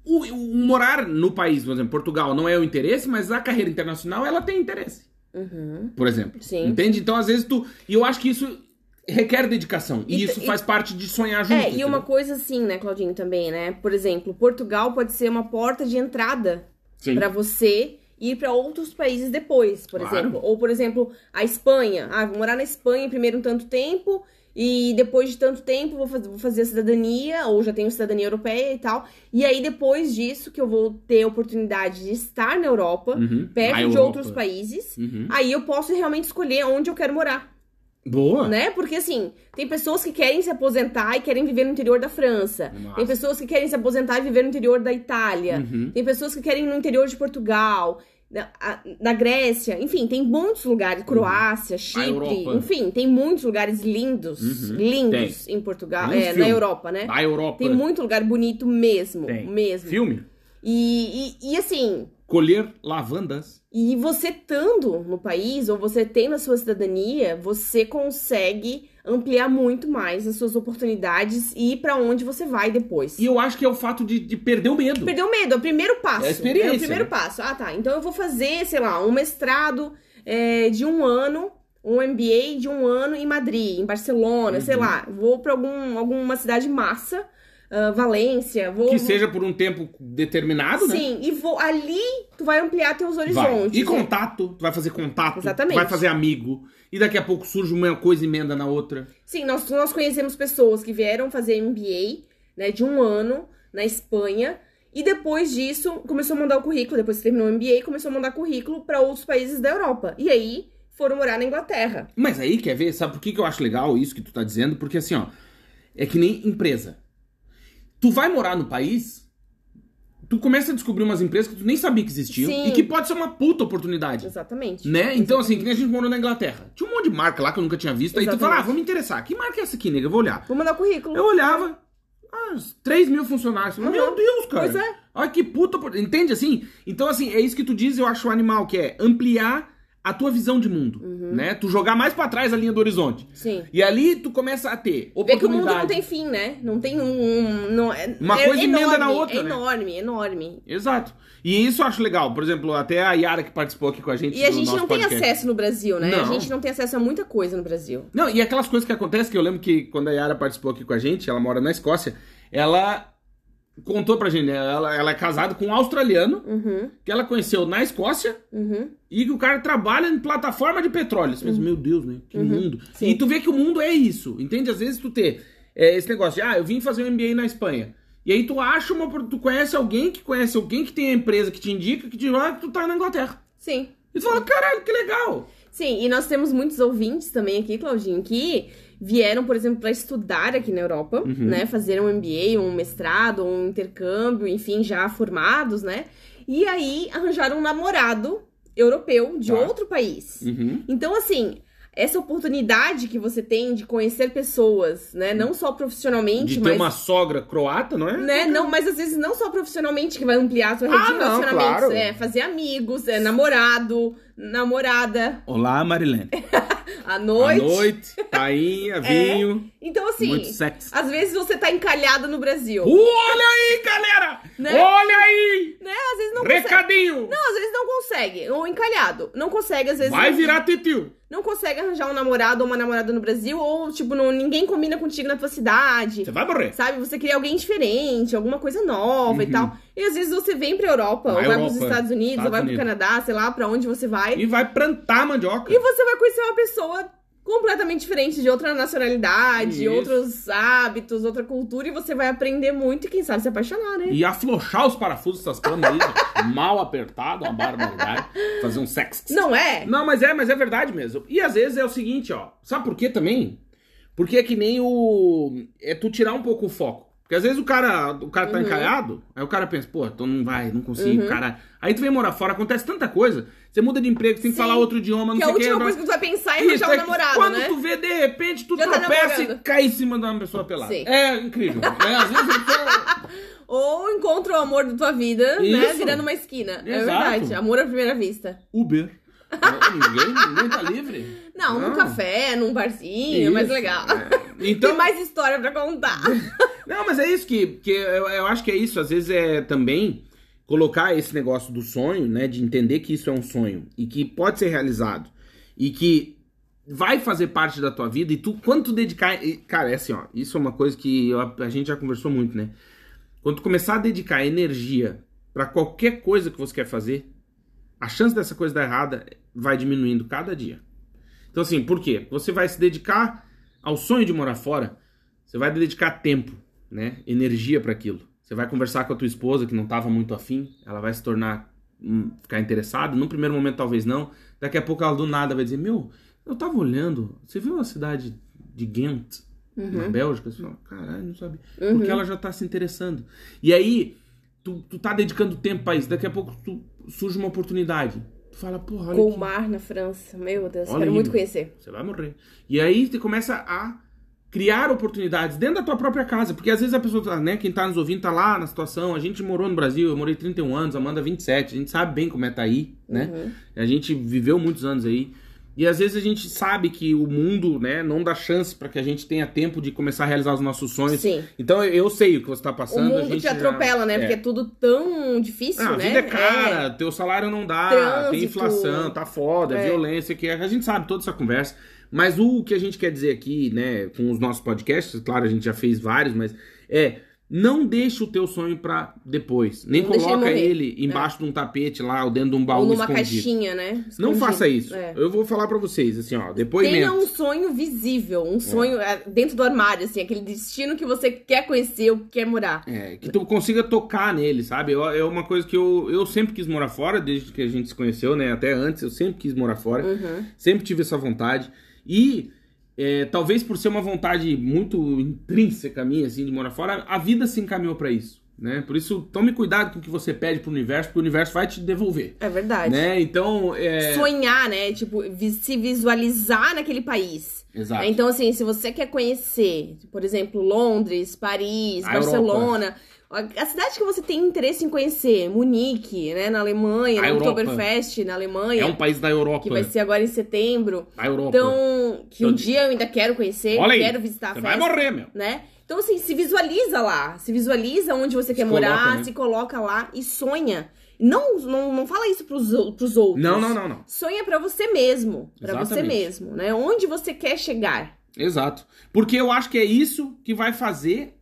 o, o morar no país, por exemplo, Portugal não é o interesse, mas a carreira internacional ela tem interesse, Uhum. por exemplo. Sim. Entende? Então, às vezes tu, e eu acho que isso requer dedicação, e, E- isso e- faz parte de sonhar junto. É, e uma entendeu? coisa assim, né, Claudinho, também, né? Por exemplo, Portugal pode ser uma porta de entrada Sim. pra ir pra outros países depois, por Claro. exemplo. Ou, por exemplo, a Espanha. Ah, vou morar na Espanha primeiro um tanto tempo e depois de tanto tempo vou, faz- vou fazer a cidadania, ou já tenho cidadania europeia e tal. E aí, depois disso, que eu vou ter a oportunidade de estar na Europa, Uhum. perto de Europa. outros países, Uhum. aí eu posso realmente escolher onde eu quero morar Boa. né? Porque assim, tem pessoas que querem se aposentar e querem viver no interior da França. Massa. Tem pessoas que querem se aposentar e viver no interior da Itália. Uhum. Tem pessoas que querem ir no interior de Portugal, na, a- na Grécia. Enfim, tem muitos lugares. Croácia, Chipre. Enfim, tem muitos lugares lindos, Uhum. lindos em Portugal. Tem É, na filmes. Europa, né? Da Europa. Tem muito lugar bonito mesmo. Tem. Mesmo. Filme. E, e, e assim, Colher lavandas. e você estando no país, ou você tendo a sua cidadania, você consegue ampliar muito mais as suas oportunidades e ir pra onde você vai depois. E eu acho que é o fato de, de perder o medo. Perdeu medo, é o primeiro passo. É a experiência, É o primeiro né? passo. Ah, tá. Então eu vou fazer, sei lá, um mestrado é, de um ano, um MBA de um ano em Madrid, em Barcelona, sei Uhum. lá. Vou pra algum, alguma cidade massa, ah, Valência, vou. Que seja por um tempo determinado, né? Sim, e vou ali, tu vai ampliar teus Vai. horizontes. E contato, tu vai fazer contato, Exatamente. tu vai fazer amigo, e daqui a pouco surge uma coisa e emenda na outra. Sim, nós, nós conhecemos pessoas que vieram fazer MBA, né, de um ano na Espanha. E depois disso, começou a mandar o currículo, depois que terminou o MBA, começou a mandar currículo para outros países da Europa. E aí, foram morar na Inglaterra. Mas aí, quer ver, sabe por que, que eu acho legal isso que tu tá dizendo? Porque assim, ó, é que nem empresa. Tu vai morar no país, tu começa a descobrir umas empresas que tu nem sabia que existiam Sim. e que pode ser uma puta oportunidade. Exatamente. Né? Então, assim, que nem a gente morou na Inglaterra. Tinha um monte de marca lá que eu nunca tinha visto. Aí tu Exatamente. fala, ah, vamos me interessar. Que marca é essa aqui, nega? Eu vou olhar. Vou mandar currículo. Eu olhava, ah, uns 3 mil funcionários. Meu Uhum. Deus, cara. Pois é. Olha que puta. Entende assim? Então, assim, é isso que tu diz, eu acho animal, que é ampliar a tua visão de mundo. Uhum. Né? Tu jogar mais pra trás a linha do horizonte. Sim. E ali tu começa a ter Vê que o mundo oportunidade. não tem fim, né? Não tem um. um- não, é, Uma é coisa emenda enorme, na outra, É né? enorme, enorme. Exato. E isso eu acho legal. Por exemplo, até a Yara que participou aqui com a gente. E a gente não tem podcast. acesso no Brasil, né? Não. A gente não tem acesso a muita coisa no Brasil. Não, e aquelas coisas que acontecem, que eu lembro que quando a Yara participou aqui com a gente, ela mora na Escócia, ela contou pra gente, né? Ela, ela é casada com um australiano, Uhum, que ela conheceu na Escócia, uhum. e que o cara trabalha em plataforma de petróleo. Você pensa, meu Deus, né? Que mundo. Sim. E tu vê que o mundo é isso, entende? Às vezes tu ter é, esse negócio de, ah, eu vim fazer um MBA na Espanha. E aí tu acha uma... Tu conhece alguém que conhece alguém que tem a empresa que te indica, que te que tu tá na Inglaterra. Sim. E tu fala, caralho, que legal. Sim, e nós temos muitos ouvintes também aqui, Claudinho, que vieram, por exemplo, para estudar aqui na Europa, Uhum. né? Fazer um MBA, um mestrado, um intercâmbio, enfim, já formados, né? E aí arranjaram um namorado europeu de Tá. outro país. Uhum. Então, assim, essa oportunidade que você tem de conhecer pessoas, né? Não só profissionalmente, De ter mas. uma sogra croata, não é? Né? Não, mas às vezes não só profissionalmente que vai ampliar a sua Ah, rede de não, relacionamentos. claro. É fazer amigos, é namorado, namorada, Olá, Marilene. à noite. À noite, tainha, vinho, Então, assim, muito sexo. às vezes você tá encalhado no Brasil. Olha aí, galera! Né? Olha aí! Né? Às vezes não consegue. Recadinho! Não, às vezes não consegue. Ou encalhado. Não consegue, às vezes. Vai não, virar titio. Não consegue arranjar um namorado ou uma namorada no Brasil. Ou, tipo, não, ninguém combina contigo na tua cidade. Você vai morrer. Sabe? Você queria alguém diferente, alguma coisa nova e tal. E às vezes você vem pra Europa, Vai ou vai Europa, pros Estados Unidos, Estados ou vai Unidos. pro Canadá, sei lá pra onde você vai. E vai plantar mandioca. E você vai conhecer uma pessoa completamente diferente, de outra nacionalidade, Isso. outros hábitos, outra cultura, e você vai aprender muito e quem sabe se apaixonar, né? E aflochar os parafusos dessas camas aí, mal apertado, uma barbaridade. Fazer um sexo. Não é? Não, mas é, mas é verdade mesmo. E às vezes é o seguinte, ó. Sabe por quê também? Porque é que nem o. É tu tirar um pouco o foco. Porque às vezes o cara, o cara tá Uhum. encalhado, aí o cara pensa, pô, então não vai, não consigo, caralho. Aí tu vem morar fora, acontece tanta coisa. Você muda de emprego, você tem que Sim. falar outro idioma, não Que a sei o última que. coisa que tu vai pensar é Isso, arranjar um é namorado, quando né? tu vê, de repente, tu Já tá tropeça e namorando. cai em cima de uma pessoa pelada. Sim. É incrível. né? Às vezes a pessoa- Ou encontra o amor da tua vida, né? Isso. Virando uma esquina. É Exato. verdade. Amor à primeira vista. Uber. ninguém, ninguém tá livre. Não, num café, num barzinho, é Isso, mais legal. é. Então, Tem mais história pra contar. Não, mas é isso que, que eu, eu acho que é isso. Às vezes é também colocar esse negócio do sonho, né? De entender que isso é um sonho e que pode ser realizado e que vai fazer parte da tua vida e tu, quando tu dedicar. e, Cara, é assim, ó. Isso é uma coisa que eu- a gente já conversou muito, né? Quando tu começar a dedicar energia pra qualquer coisa que você quer fazer, a chance dessa coisa dar errada vai diminuindo cada dia. Então, assim, por quê? Você vai se dedicar ao sonho de morar fora, você vai dedicar tempo, né? Energia para aquilo. Você vai conversar com a tua esposa que não estava muito afim, ela vai se tornar hum, ficar interessada. No primeiro momento talvez não. Daqui a pouco ela do nada vai dizer: "Meu, eu tava olhando, você viu a cidade de Ghent na Bélgica?" Você fala: "Caralho, não sabia". Porque ela já tá se interessando. E aí tu, tu tá dedicando tempo pra isso, daqui a pouco tu, surge uma oportunidade. Fala: "Porra, olha Colmar na França. Meu Deus, Olha quero aí, muito conhecer. você vai morrer. E aí você começa a criar oportunidades dentro da tua própria casa. Porque às vezes a pessoa, tá, né, quem tá nos ouvindo tá lá na situação. A gente morou no Brasil, eu morei 31 anos, Amanda 27. A gente sabe bem como é tá aí, né? Uhum. A gente viveu muitos anos aí. E às vezes a gente sabe que o mundo, né, não dá chance para que a gente tenha tempo de começar a realizar os nossos sonhos. Sim. Então eu- sei o que você tá O passando. a mundo gente te já- atropela, né? é. Porque é tudo tão difícil, Ah, a né? vida é cara, teu salário não dá, Trânsito. tem inflação, tá foda, É. violência, que a gente sabe toda essa conversa. Mas o que a gente quer dizer aqui, né, com os nossos podcasts, claro, a gente já fez vários, mas é não deixa o teu sonho pra depois. Nem Não ele coloca ele, embaixo de um tapete lá, ou dentro de um baú Ou numa escondido. caixinha, né? Não Escondido. faça isso. É. Eu vou falar pra vocês, assim, ó, Tenha depoimento. um sonho visível, um sonho é, dentro do armário, assim, aquele destino que você quer conhecer ou quer morar. É, que tu consiga tocar nele, sabe? Eu- É uma coisa que eu, eu sempre quis morar fora, desde que a gente se conheceu, né? Até antes, eu sempre quis morar fora. Uhum. Sempre tive essa vontade. E é, talvez por ser uma vontade muito intrínseca minha, assim, de morar fora, a vida se encaminhou pra isso. Né? Por isso, tome cuidado com o que você pede pro universo, porque o universo vai te devolver. É verdade. Né? Então, é... Sonhar, né? Tipo, se visualizar naquele país. Exato. É, Então, assim, se você quer conhecer, por exemplo, Londres, Paris, A Barcelona, a a cidade que você tem interesse em conhecer, Munique, né, na Alemanha, A no. Oktoberfest, na Alemanha, É um país da Europa. que vai ser agora em setembro. Da Europa. Então, que um Então, dia eu ainda quero conhecer, Olha aí, quero visitar a Você festa vai morrer, meu. né? Então, assim, se visualiza lá. Se visualiza onde você quer coloca, morar, né? se coloca lá e sonha. Não, não, não fala isso pros, pros outros. Não, não, não, não. Sonha pra você mesmo. Pra você mesmo, né? Onde você quer chegar. Exato. Porque eu acho que é isso que vai fazer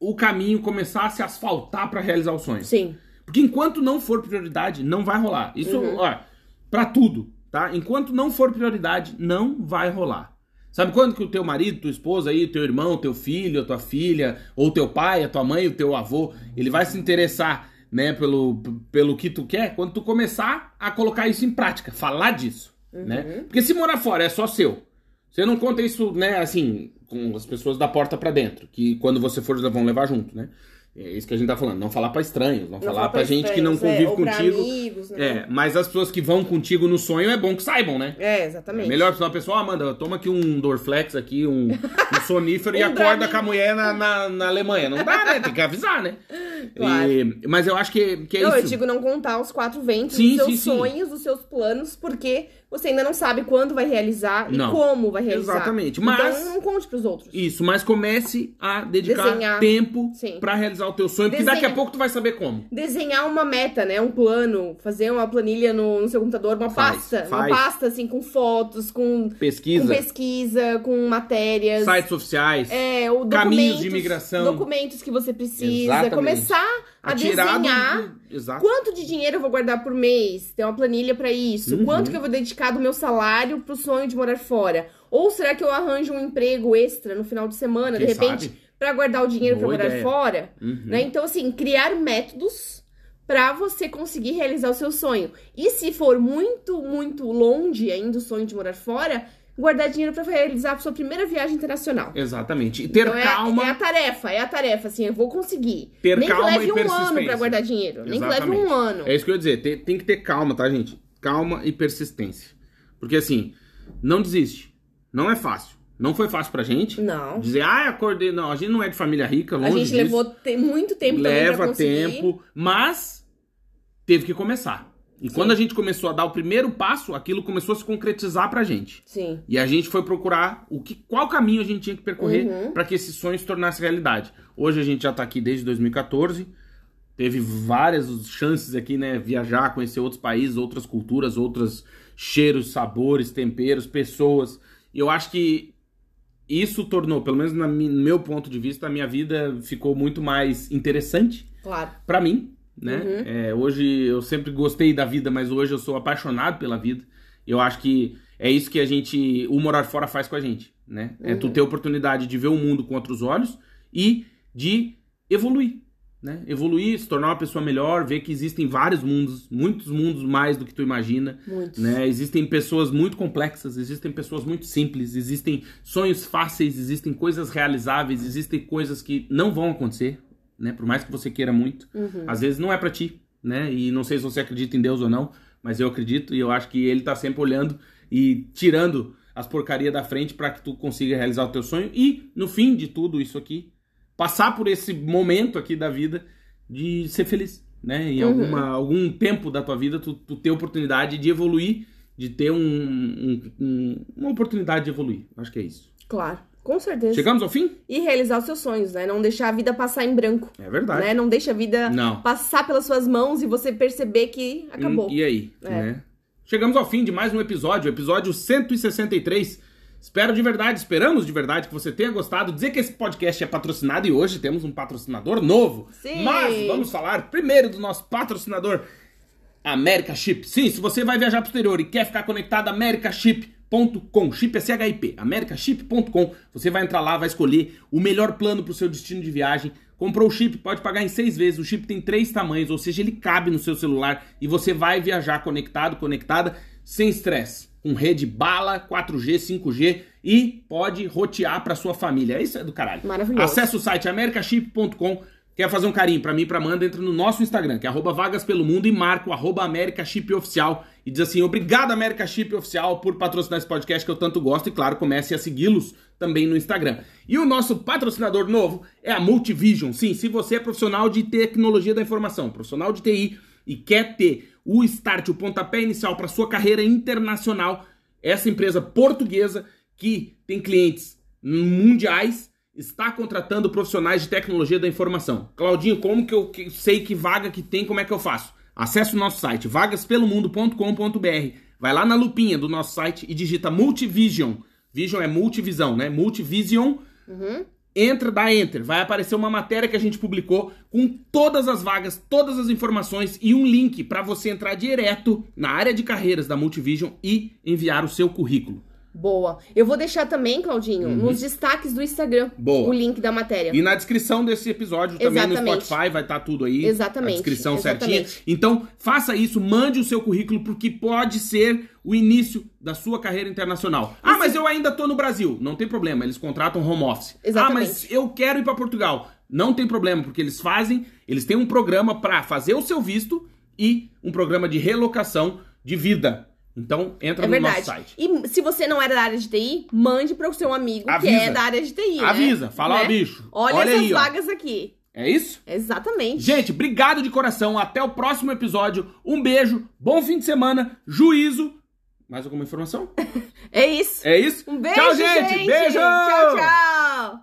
o caminho começar a se asfaltar pra realizar o sonho. Sim. Porque enquanto não for prioridade, não vai rolar. Isso, Uhum. ó, pra tudo, tá? Enquanto não for prioridade, não vai rolar. Sabe quando que o teu marido, tua esposa aí, teu irmão, teu filho, a tua filha, ou teu pai, a tua mãe, o teu avô, ele vai se interessar, né, pelo, pelo que tu quer, quando tu começar a colocar isso em prática, falar disso, né? Porque se morar fora é só seu. Você não conta isso, né, assim, com as pessoas da porta pra dentro, que quando você for vão levar junto, né? É isso que a gente tá falando, não falar pra estranhos, não, falar fala pra, gente que não convive é, contigo. amigos, né? É, mas as pessoas que vão contigo no sonho é bom que saibam, né? É, É exatamente. melhor pra uma pessoa, ó, Amanda, toma aqui um Dorflex aqui, um, um sonífero e Um acorda Dramin. com a mulher na, na, na Alemanha. Não dá, né? Tem que avisar, né? Claro. E- mas eu acho que, que é não, eu isso. digo não contar os quatro ventos Sim, dos seus sim, sim. sonhos, dos seus planos, porque você ainda não sabe quando vai realizar Não. e como vai realizar. Exatamente, mas- Então não conte pros outros. Isso, mas comece a dedicar Desenhar. tempo pra realizar o teu sonho, porque daqui a Desenha. pouco tu vai saber como. Desenhar uma meta, né? Um plano, fazer uma planilha no, no seu computador, uma Faz, pasta. faz. Uma pasta, assim, com fotos, com, com Pesquisa, pesquisa, com matérias. sites oficiais. É, o Caminhos de imigração. Documentos que você precisa. Exatamente. Começar a desenhar Exato. quanto de dinheiro eu vou guardar por mês. Ter uma planilha pra isso. Uhum. Quanto que eu vou dedicar do meu salário pro sonho de morar fora. Ou será que eu arranjo um emprego extra no final de semana, Quem de repente, pra guardar o dinheiro Boa pra morar ideia. fora? Uhum. Né? Então, assim, criar métodos pra você conseguir realizar o seu sonho. E se for muito, muito longe ainda o sonho de morar fora, guardar dinheiro pra realizar a sua primeira viagem internacional. Exatamente. E ter Então, é, calma. é a tarefa, é a tarefa, assim, eu vou conseguir. Ter nem calma que leve um ano pra guardar dinheiro. Nem que leve Exatamente. um ano. É isso que eu ia dizer. Tem, tem que ter calma, tá, gente? Calma e persistência. Porque assim, não desiste. Não é fácil. Não foi fácil pra gente. Não. Dizer, ah, acordei. Não, a gente não é de família rica, A longe gente disso. levou te- muito tempo Leva tempo, mas teve que começar. E quando a gente começou a dar o primeiro passo, aquilo começou a se concretizar pra gente. Sim. E a gente foi procurar o que, qual caminho a gente tinha que percorrer Uhum. para que esse sonho se tornasse realidade. Hoje a gente já tá aqui desde 2014. Teve várias chances aqui, né? Viajar, conhecer outros países, outras culturas, outros cheiros, sabores, temperos, pessoas. E eu acho que isso tornou, pelo menos no meu ponto de vista, a minha vida ficou muito mais interessante Claro. Pra mim, né? Uhum. É, hoje eu sempre gostei da vida, mas hoje eu sou apaixonado pela vida. Eu acho que é isso que a gente, o morar fora faz com a gente, né? É Uhum. tu ter a oportunidade de ver o mundo com outros olhos e de evoluir, né? Evoluir, se tornar uma pessoa melhor, ver que existem vários mundos, muitos mundos mais do que tu imagina, Muitos. né? Existem pessoas muito complexas, existem pessoas muito simples, existem sonhos fáceis, existem coisas realizáveis, existem coisas que não vão acontecer, né? Por mais que você queira muito, Uhum. às vezes não é pra ti, né? E não sei se você acredita em Deus ou não, mas eu acredito e eu acho que ele tá sempre olhando e tirando as porcarias da frente pra que tu consiga realizar o teu sonho e no fim de tudo isso aqui, passar por esse momento aqui da vida de ser feliz, né? Em Uhum. alguma, algum tempo da tua vida tu, tu ter oportunidade de evoluir, de ter um, um- um- uma oportunidade de evoluir. Acho que é isso. Claro. Com certeza. Chegamos ao fim? E realizar os seus sonhos, né? Não deixar a vida passar em branco. É verdade. Né? Não deixa a vida Não. passar pelas suas mãos e você perceber que acabou. Hum, E aí? É. né? Chegamos ao fim de mais um episódio, episódio 163. Espero de verdade, esperamos de verdade que você tenha gostado. Dizer que esse podcast é patrocinado e hoje temos um patrocinador novo. Sim. Mas vamos falar primeiro do nosso patrocinador, America Chip. Sim, se você vai viajar pro exterior e quer ficar conectado, americaship.com. Chip é C-H-I-P. americaship.com. Você vai entrar lá, vai escolher o melhor plano pro seu destino de viagem. Comprou o chip, pode pagar em seis vezes. O chip tem três tamanhos, ou seja, ele cabe no seu celular e você vai viajar conectado, conectada, sem estresse. Com rede bala, 4G, 5G e pode rotear para sua família. Isso é do caralho. Maravilhoso. Acesse o site americaship.com, Quer fazer um carinho pra mim e pra Amanda, entra no nosso Instagram, que é arroba vagas pelo mundo e marca o arroba Chip Oficial e diz assim, obrigado América Chip Oficial por patrocinar esse podcast que eu tanto gosto e claro, comece a segui-los também no Instagram. E o nosso patrocinador novo é a Multivision. Sim, se você é profissional de tecnologia da informação, profissional de TI e quer ter o start, o pontapé inicial para sua carreira internacional, essa empresa portuguesa que tem clientes mundiais está contratando profissionais de tecnologia da informação. Claudinho, como que eu sei que vaga que tem, como é que eu faço? Acesse o nosso site vagaspelomundo.com.br. Vai lá na lupinha do nosso site e digita Multivision. Vision é multivisão, né? Multivision. Uhum. Entra, dá enter. Vai aparecer uma matéria que a gente publicou com todas as vagas, todas as informações e um link para você entrar direto na área de carreiras da Multivision e enviar o seu currículo. Boa. Eu vou deixar também, Claudinho, Uhum. nos destaques do Instagram Boa. o link da matéria. E na descrição desse episódio também no Exatamente. Spotify vai estar tudo aí. Exatamente, A descrição exatamente. certinha. Então, faça isso, mande o seu currículo, porque pode ser o início da sua carreira internacional. Ah, mas eu ainda tô no Brasil. Não tem problema, eles contratam home office. Exatamente. Ah, mas eu quero ir para Portugal. Não tem problema, porque eles fazem, eles têm um programa para fazer o seu visto e um programa de relocação de vida. Então, entra É no nosso verdade. site. E se você não é da área de TI, mande para o seu amigo Avisa. que é da área de TI, né? Avisa, fala, Né? ó, bicho. Olha, olha essas aí, ó. vagas aqui. É isso? Exatamente. Gente, obrigado de coração. Até o próximo episódio. Um beijo, bom fim de semana, juízo. Mais alguma informação? É isso. É isso? Um beijo, Tchau, gente. Beijo! Tchau, tchau.